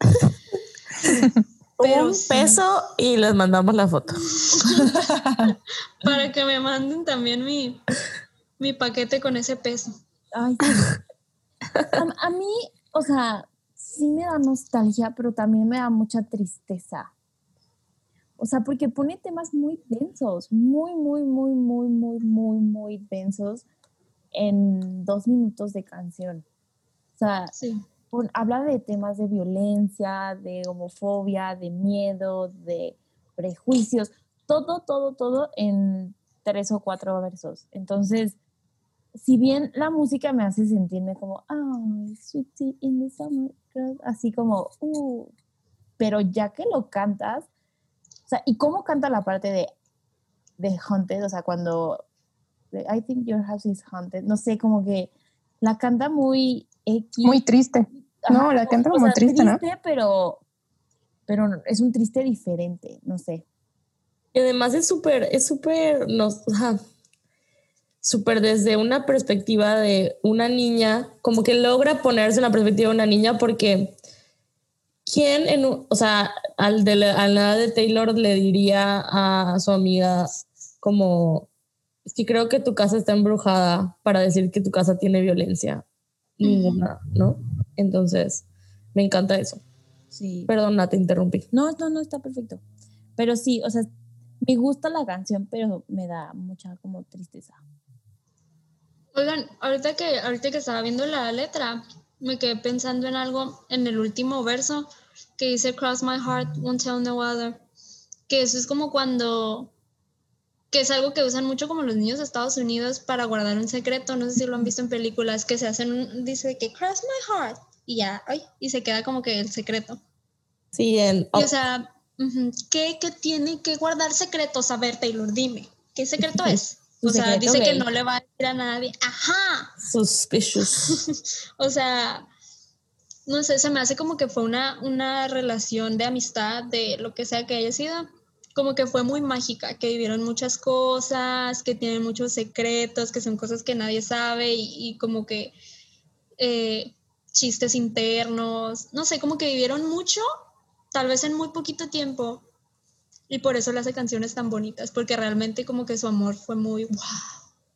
listeners. Pero un sí. peso y les mandamos la foto. Para que me manden también mi, mi paquete con ese peso. Ay, a, a mí, o sea, sí me da nostalgia, pero también me da mucha tristeza. O sea, porque pone temas muy densos, muy, muy, muy, muy, muy, muy, muy densos en dos minutos de canción. O sea, Sí. habla de temas de violencia, de homofobia, de miedo, de prejuicios, todo, todo, todo en tres o cuatro versos. Entonces, si bien la música me hace sentirme como, ay, sweetie in the summer, girl", así como, uh, pero ya que lo cantas, sea, ¿y cómo canta la parte de, de Haunted? O sea, cuando, de, I think your house is haunted, no sé, como que la canta muy X. Muy triste. No, la canta o como sea, triste, ¿no? pero, pero es un triste diferente, no sé. Y además es súper, es súper, no, ajá, súper desde una perspectiva de una niña, como que logra ponerse en la perspectiva de una niña porque ¿quién en, un- o sea, al de la, a la edad de Taylor le diría a su amiga como, es que creo que tu casa está embrujada para decir que tu casa tiene violencia? Ninguna, ¿no? Entonces, me encanta eso. Sí. Perdona, te interrumpí. No, no, no, está perfecto. Pero sí, o sea, me gusta la canción, pero me da mucha como tristeza. Oigan, ahorita que, ahorita que estaba viendo la letra, me quedé pensando en algo en el último verso que dice Cross my heart, won't tell no other. Que eso es como cuando que es algo que usan mucho como los niños de Estados Unidos para guardar un secreto, no sé si lo han visto en películas, que se hacen, un- dice que cross my heart, y ya, ay, y se queda como que el secreto. Sí, en Y o sea, ¿qué, qué tiene que guardar secretos? A ver, Taylor, dime, ¿qué secreto es? O sea, dice que no le va a decir a nadie. Ajá. Suspicious. O sea, no sé, se me hace como que fue una, una relación de amistad, de lo que sea que haya sido, como que fue muy mágica, que vivieron muchas cosas, que tienen muchos secretos, que son cosas que nadie sabe y, y como que eh, chistes internos, no sé, como que vivieron mucho, tal vez en muy poquito tiempo. Y por eso le hace canciones tan bonitas, porque realmente como que su amor fue muy, wow,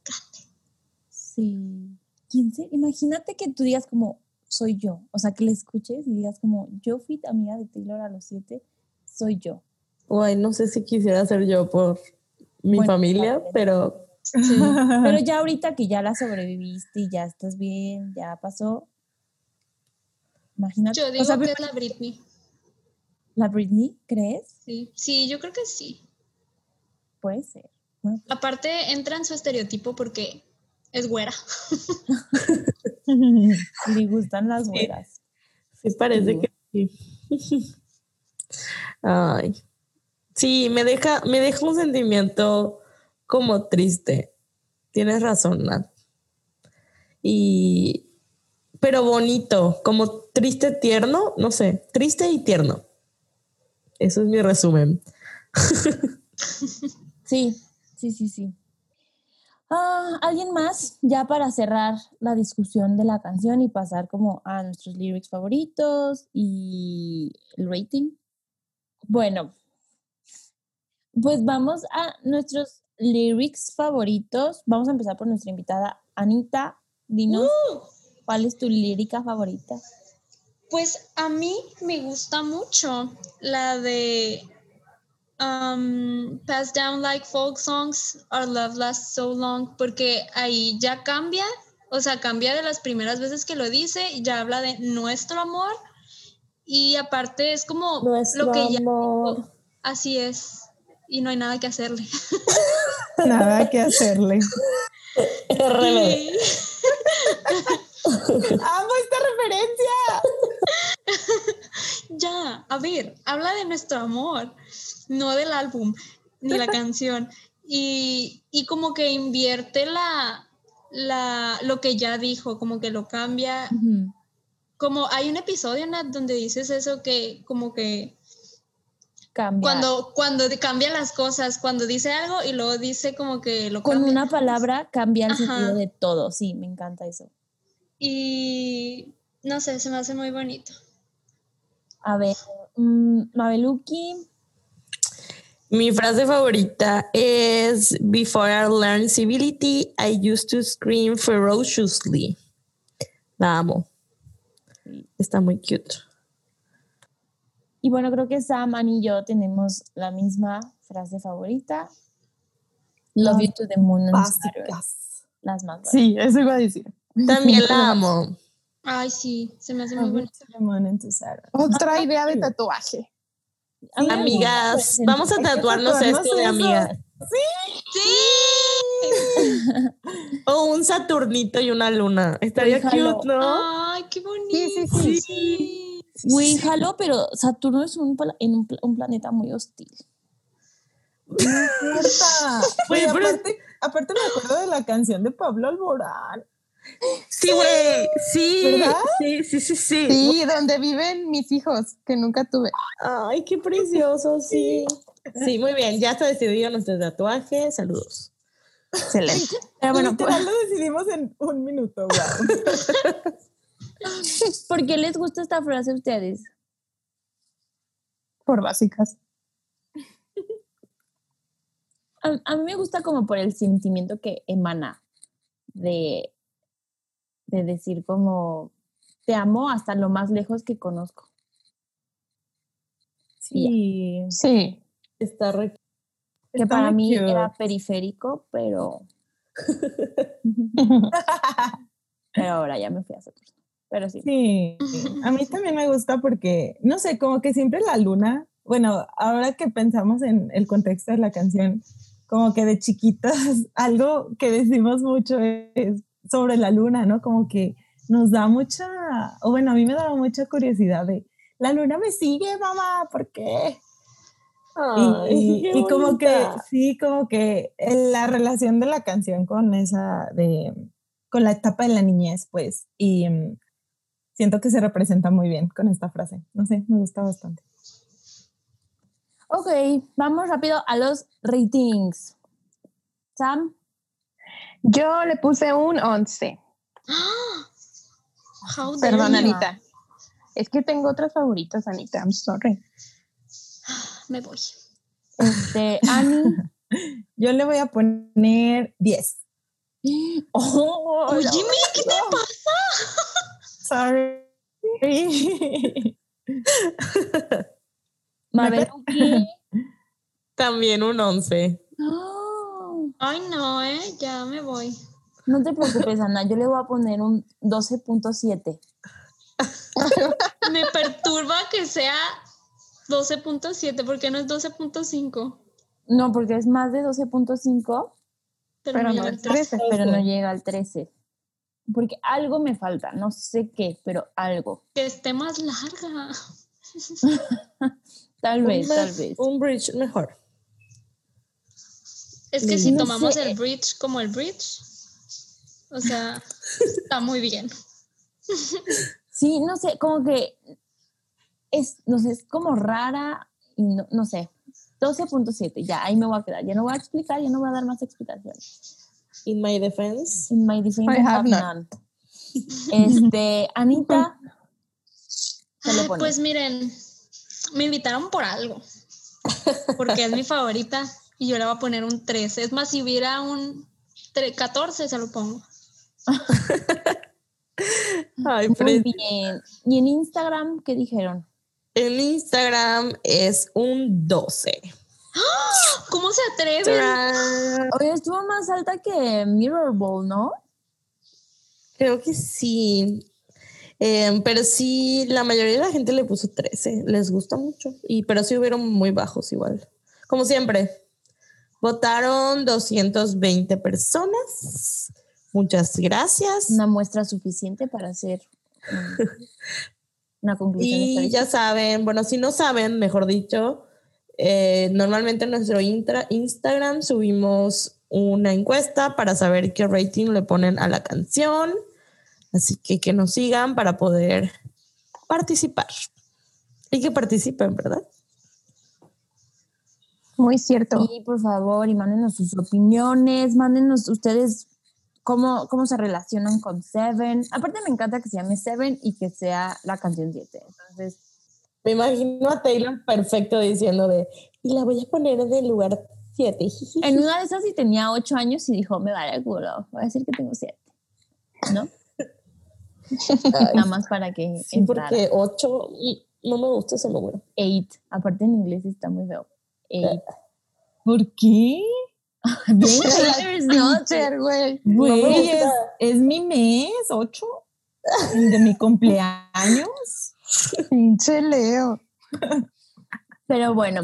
grande. Sí. ¿Quién se? Imagínate que tú digas como, soy yo. O sea, que le escuches y digas como, yo fui amiga de Taylor a los siete, soy yo. Guay, no sé si quisiera ser yo por mi Bueno, familia, padre. pero Pero ya ahorita que ya la sobreviviste y ya estás bien, ya pasó. Imagínate. Yo o digo sea, que es la Britney. La Britney, ¿crees? Sí, sí, yo creo que sí. Puede ser. Bueno, Aparte, entra en su estereotipo porque es güera. le gustan las güeras. sí parece que sí. Ay. Sí, me deja, me deja un sentimiento como triste. Tienes razón, Nat. Y pero bonito, como triste tierno, no sé, triste y tierno. Eso es mi resumen. Sí, sí, sí, sí. Ah, ¿Alguien más? Ya para cerrar la discusión de la canción y pasar como a nuestros lyrics favoritos y el rating. Bueno, pues vamos a nuestros lyrics favoritos. Vamos a empezar por nuestra invitada Anita. Dinos, ¿cuál es tu lírica favorita? Pues a mí me gusta mucho la de um, Pass Down Like Folk Songs, Our Love Lasts So Long, porque ahí ya cambia, o sea, cambia de las primeras veces que lo dice, y ya habla de nuestro amor y aparte es como Nuestro lo que ya amor. así es y no hay nada que hacerle. Nada que hacerle. Y- ¡Amo esta referencia! A ver, habla de nuestro amor, no del álbum ni la canción. Y, y como que invierte la, la, lo que ya dijo, como que lo cambia. Como hay un episodio, Nat, donde dices eso que como que Cambia. cuando, cuando cambia las cosas, cuando dice algo y luego dice como que lo Con cambia. una palabra cambia el Ajá. sentido de todo. Sí, me encanta eso. Y no sé, se me hace muy bonito. A ver, mm, Mabeluki. Mi frase favorita es Before I learned civility, I used to scream ferociously. La amo. Está muy cute. Y bueno, creo que Sam, Annie y yo tenemos la misma frase favorita. Love you to the moon and. Las más. Sí, eso iba a decir. También la amo. Ay, sí, se me hace muy bonito. Otra idea de tatuaje. Amigas, el vamos a tatuarnos esto de amigas. ¡Sí! O un Saturnito y una luna. Estaría cute, ¿no? Ay, qué bonito. Sí, sí, sí. sí. Güey, jalo, pero Saturno es un, pla- en un, pla- un planeta muy hostil. No importa. Aparte me acuerdo de la canción de Pablo Alborán. Sí, güey. Sí. Sí, sí, sí, sí. Sí, donde viven mis hijos, que nunca tuve. Ay, qué precioso, sí. Sí, muy bien. Ya está decidido nuestro tatuaje. Saludos. Excelente. Pero bueno, pues, lo decidimos en un minuto, wow. ¿por qué les gusta esta frase a ustedes? Por básicas. A, a mí me gusta como por el sentimiento que emana de, de decir como te amo hasta lo más lejos que conozco. Sí. Sí. Está re... Que Está para mí cute. era periférico, pero, pero ahora ya me fui a Saturno. Pero sí. Sí, a mí también me gusta porque, no sé, como que siempre la luna, bueno, ahora que pensamos en el contexto de la canción, como que de chiquitas, algo que decimos mucho es sobre la luna, ¿no? Como que nos da mucha, o bueno, a mí me daba mucha curiosidad de, la luna me sigue, mamá, ¿por qué? Y, Ay, y- qué y como que, sí, como que la relación de la canción con esa, de, con la etapa de la niñez, pues, y mm, siento que se representa muy bien con esta frase. No sé, me gusta bastante. Ok, vamos rápido a los ratings. Sam, Yo le puse un 11. How dare Perdón. Anita. Es que tengo otras favoritas, Anita. I'm sorry. Me voy. este, Annie. Yo le voy a poner 10. Oh, Oye, mira, ¿qué te pasa? Sorry. Mabeluki. También un 11. Oh, Ay, no, ¿eh? Ya me voy. No te preocupes, Ana. Yo le voy a poner un 12.7. Me perturba que sea 12.7, porque no es 12.5. No, porque es más de 12.5, Pero, Pero no no llega es al 13. 13. pero no llega al 13. Porque algo me falta, no sé qué, pero algo. Que esté más larga. Tal vez, tal vez. un bridge mejor. Es que si no tomamos sé. el bridge como el bridge, o sea, está muy bien. Sí, no sé, como que es, no sé, es como rara y no, no sé. 12.7, ya, ahí me voy a quedar. Ya no voy a explicar, ya no voy a dar más explicaciones. In my defense. In my defense, I have have none. none. Este, Anita, pues miren, me invitaron por algo, porque es mi favorita y yo le voy a poner un 13. Es más, si hubiera un tre- 14, se lo pongo. Ay, Muy bien. ¿Y en Instagram qué dijeron? En Instagram es un 12. ¿Cómo se atreven? Oye, estuvo más alta que Mirror Ball, ¿no? Creo que sí. Eh, pero sí, la mayoría de la gente le puso 13. Les gusta mucho. Y, pero sí hubieron muy bajos igual. Como siempre. Votaron 220 personas. Muchas gracias. Una muestra suficiente para hacer um, una conclusión. Y ya saben, bueno, si no saben, mejor dicho, eh, normalmente en nuestro intra- Instagram subimos una encuesta para saber qué rating le ponen a la canción. Así que que nos sigan para poder participar. Y que participen, ¿verdad? Muy cierto. Sí, por favor, y mándenos sus opiniones, mándenos ustedes cómo, cómo se relacionan con Seven. Aparte me encanta que se llame Seven y que sea la canción 7. Entonces, Me imagino a Taylor perfecto diciendo de, y la voy a poner en el lugar 7. en una de esas sí tenía 8 años y dijo, me vale el culo, voy a decir que tengo 7. ¿No? Nada más para que Sí, porque 8 no me gusta ese número. 8. Aparte en inglés está muy feo. 8. ¿Por qué? Güey. Güey, es, es mi mes, ocho, de mi cumpleaños. Pinche Leo. Pero bueno,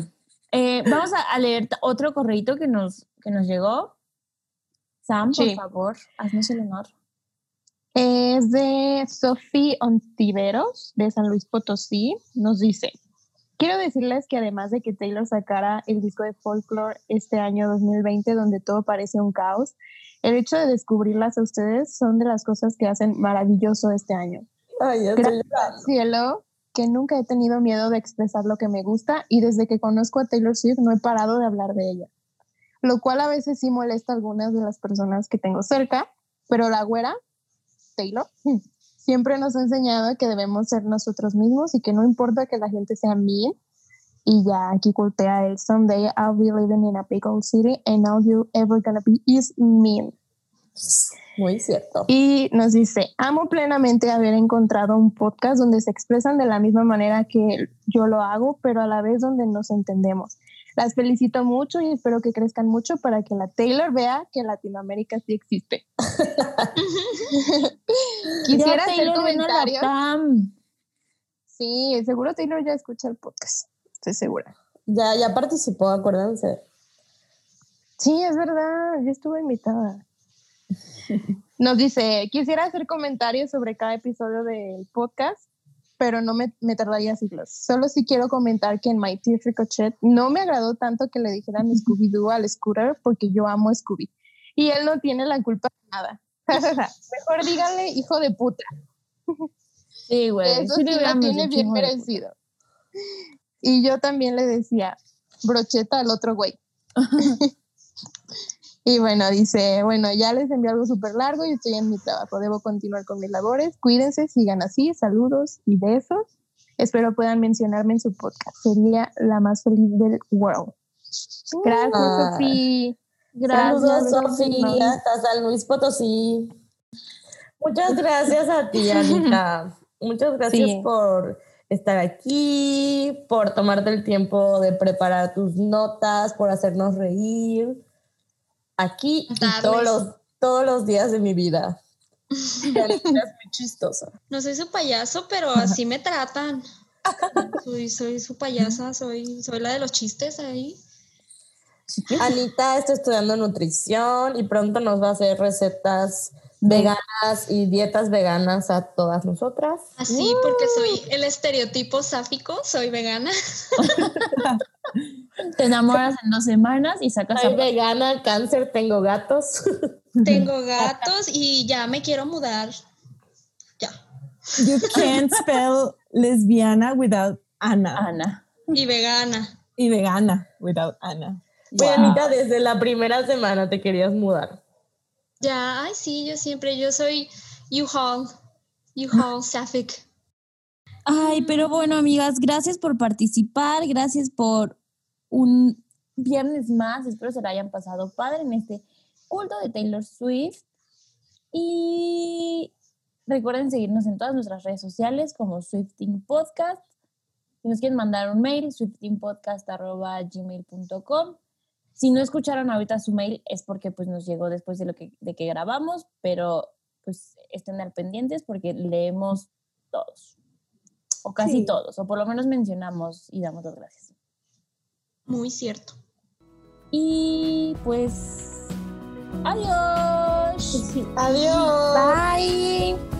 eh, vamos a, a leer otro correito que nos, que nos llegó. Sam, por favor, haznos el honor. Es de Sophie Ontiveros, de San Luis Potosí. Nos dice, quiero decirles que además de que Taylor sacara el disco de Folklore este año 2020, donde todo parece un caos, el hecho de descubrirlas a ustedes son de las cosas que hacen maravilloso este año. Ay, ya Gracias al cielo que nunca he tenido miedo de expresar lo que me gusta y desde que conozco a Taylor Swift no he parado de hablar de ella. Lo cual a veces sí molesta a algunas de las personas que tengo cerca, pero la güera, Taylor, siempre nos ha enseñado que debemos ser nosotros mismos y que no importa que la gente sea mean. Y ya aquí cultea el someday I'll be living in a big old city and all you're ever gonna be is mean. Muy cierto. Y nos dice, amo plenamente haber encontrado un podcast donde se expresan de la misma manera que yo lo hago, pero a la vez donde nos entendemos. Las felicito mucho y espero que crezcan mucho para que la Taylor vea que Latinoamérica sí existe. Quisiera Ya, hacer Taylor, comentarios. Sí, seguro Taylor ya escucha el podcast. Estoy segura. Ya, ya participó, acuérdense. Sí, es verdad, yo estuve invitada. Nos dice, quisiera hacer comentarios sobre cada episodio del podcast, pero no me, me tardaría siglos. Solo sí quiero comentar que en My Tear Ricochet no me agradó tanto que le dijeran Scooby-Doo al Scooter porque yo amo a Scooby. Y él no tiene la culpa de nada. Mejor díganle hijo de puta. Sí, güey. Eso sí sí lo tiene bien merecido. Y yo también le decía brocheta al otro güey. y bueno, dice, bueno, ya les envié algo súper largo y estoy en mi trabajo. Debo continuar con mis labores. Cuídense, sigan así. Saludos y besos. Espero puedan mencionarme en su podcast. Sería la más feliz del world. Gracias, Ah. Sofía. Gracias. Saludos. Sofía, hasta San Luis Potosí. Muchas gracias a ti, Anita. Muchas gracias Sí. por estar aquí, por tomarte el tiempo de preparar tus notas, por hacernos reír. Aquí y todos los, todos los días de mi vida. Es muy chistosa. No soy su payaso, pero así me tratan. Soy, soy su payasa, soy, soy la de los chistes ahí. Anita está estudiando nutrición y pronto nos va a hacer recetas veganas y dietas veganas a todas nosotras. Así, porque soy el estereotipo sáfico, soy vegana. Te enamoras en dos semanas y sacas Soy a vegana, cáncer, tengo gatos. Tengo gatos y ya me quiero mudar. Ya. You can't spell lesbiana without Ana. Ana. Y vegana. Y vegana without Ana. Anita, desde la primera semana te querías mudar. Ya, ay, sí, yo siempre, yo soy U-Haul. U-Haul Sapphic. Ay, pero bueno, amigas, gracias por participar, gracias por un viernes más. Espero se la hayan pasado padre en este culto de Taylor Swift. Y recuerden seguirnos en todas nuestras redes sociales como Swifting Podcast. Si nos quieren mandar un mail, swiftingpodcast.gmail.com. Si no escucharon ahorita su mail es porque pues nos llegó después de lo que, de que grabamos, pero pues estén al pendientes porque leemos todos o casi Sí. todos, o por lo menos mencionamos y damos las gracias. Muy cierto. Y pues, adiós. Adiós. Bye.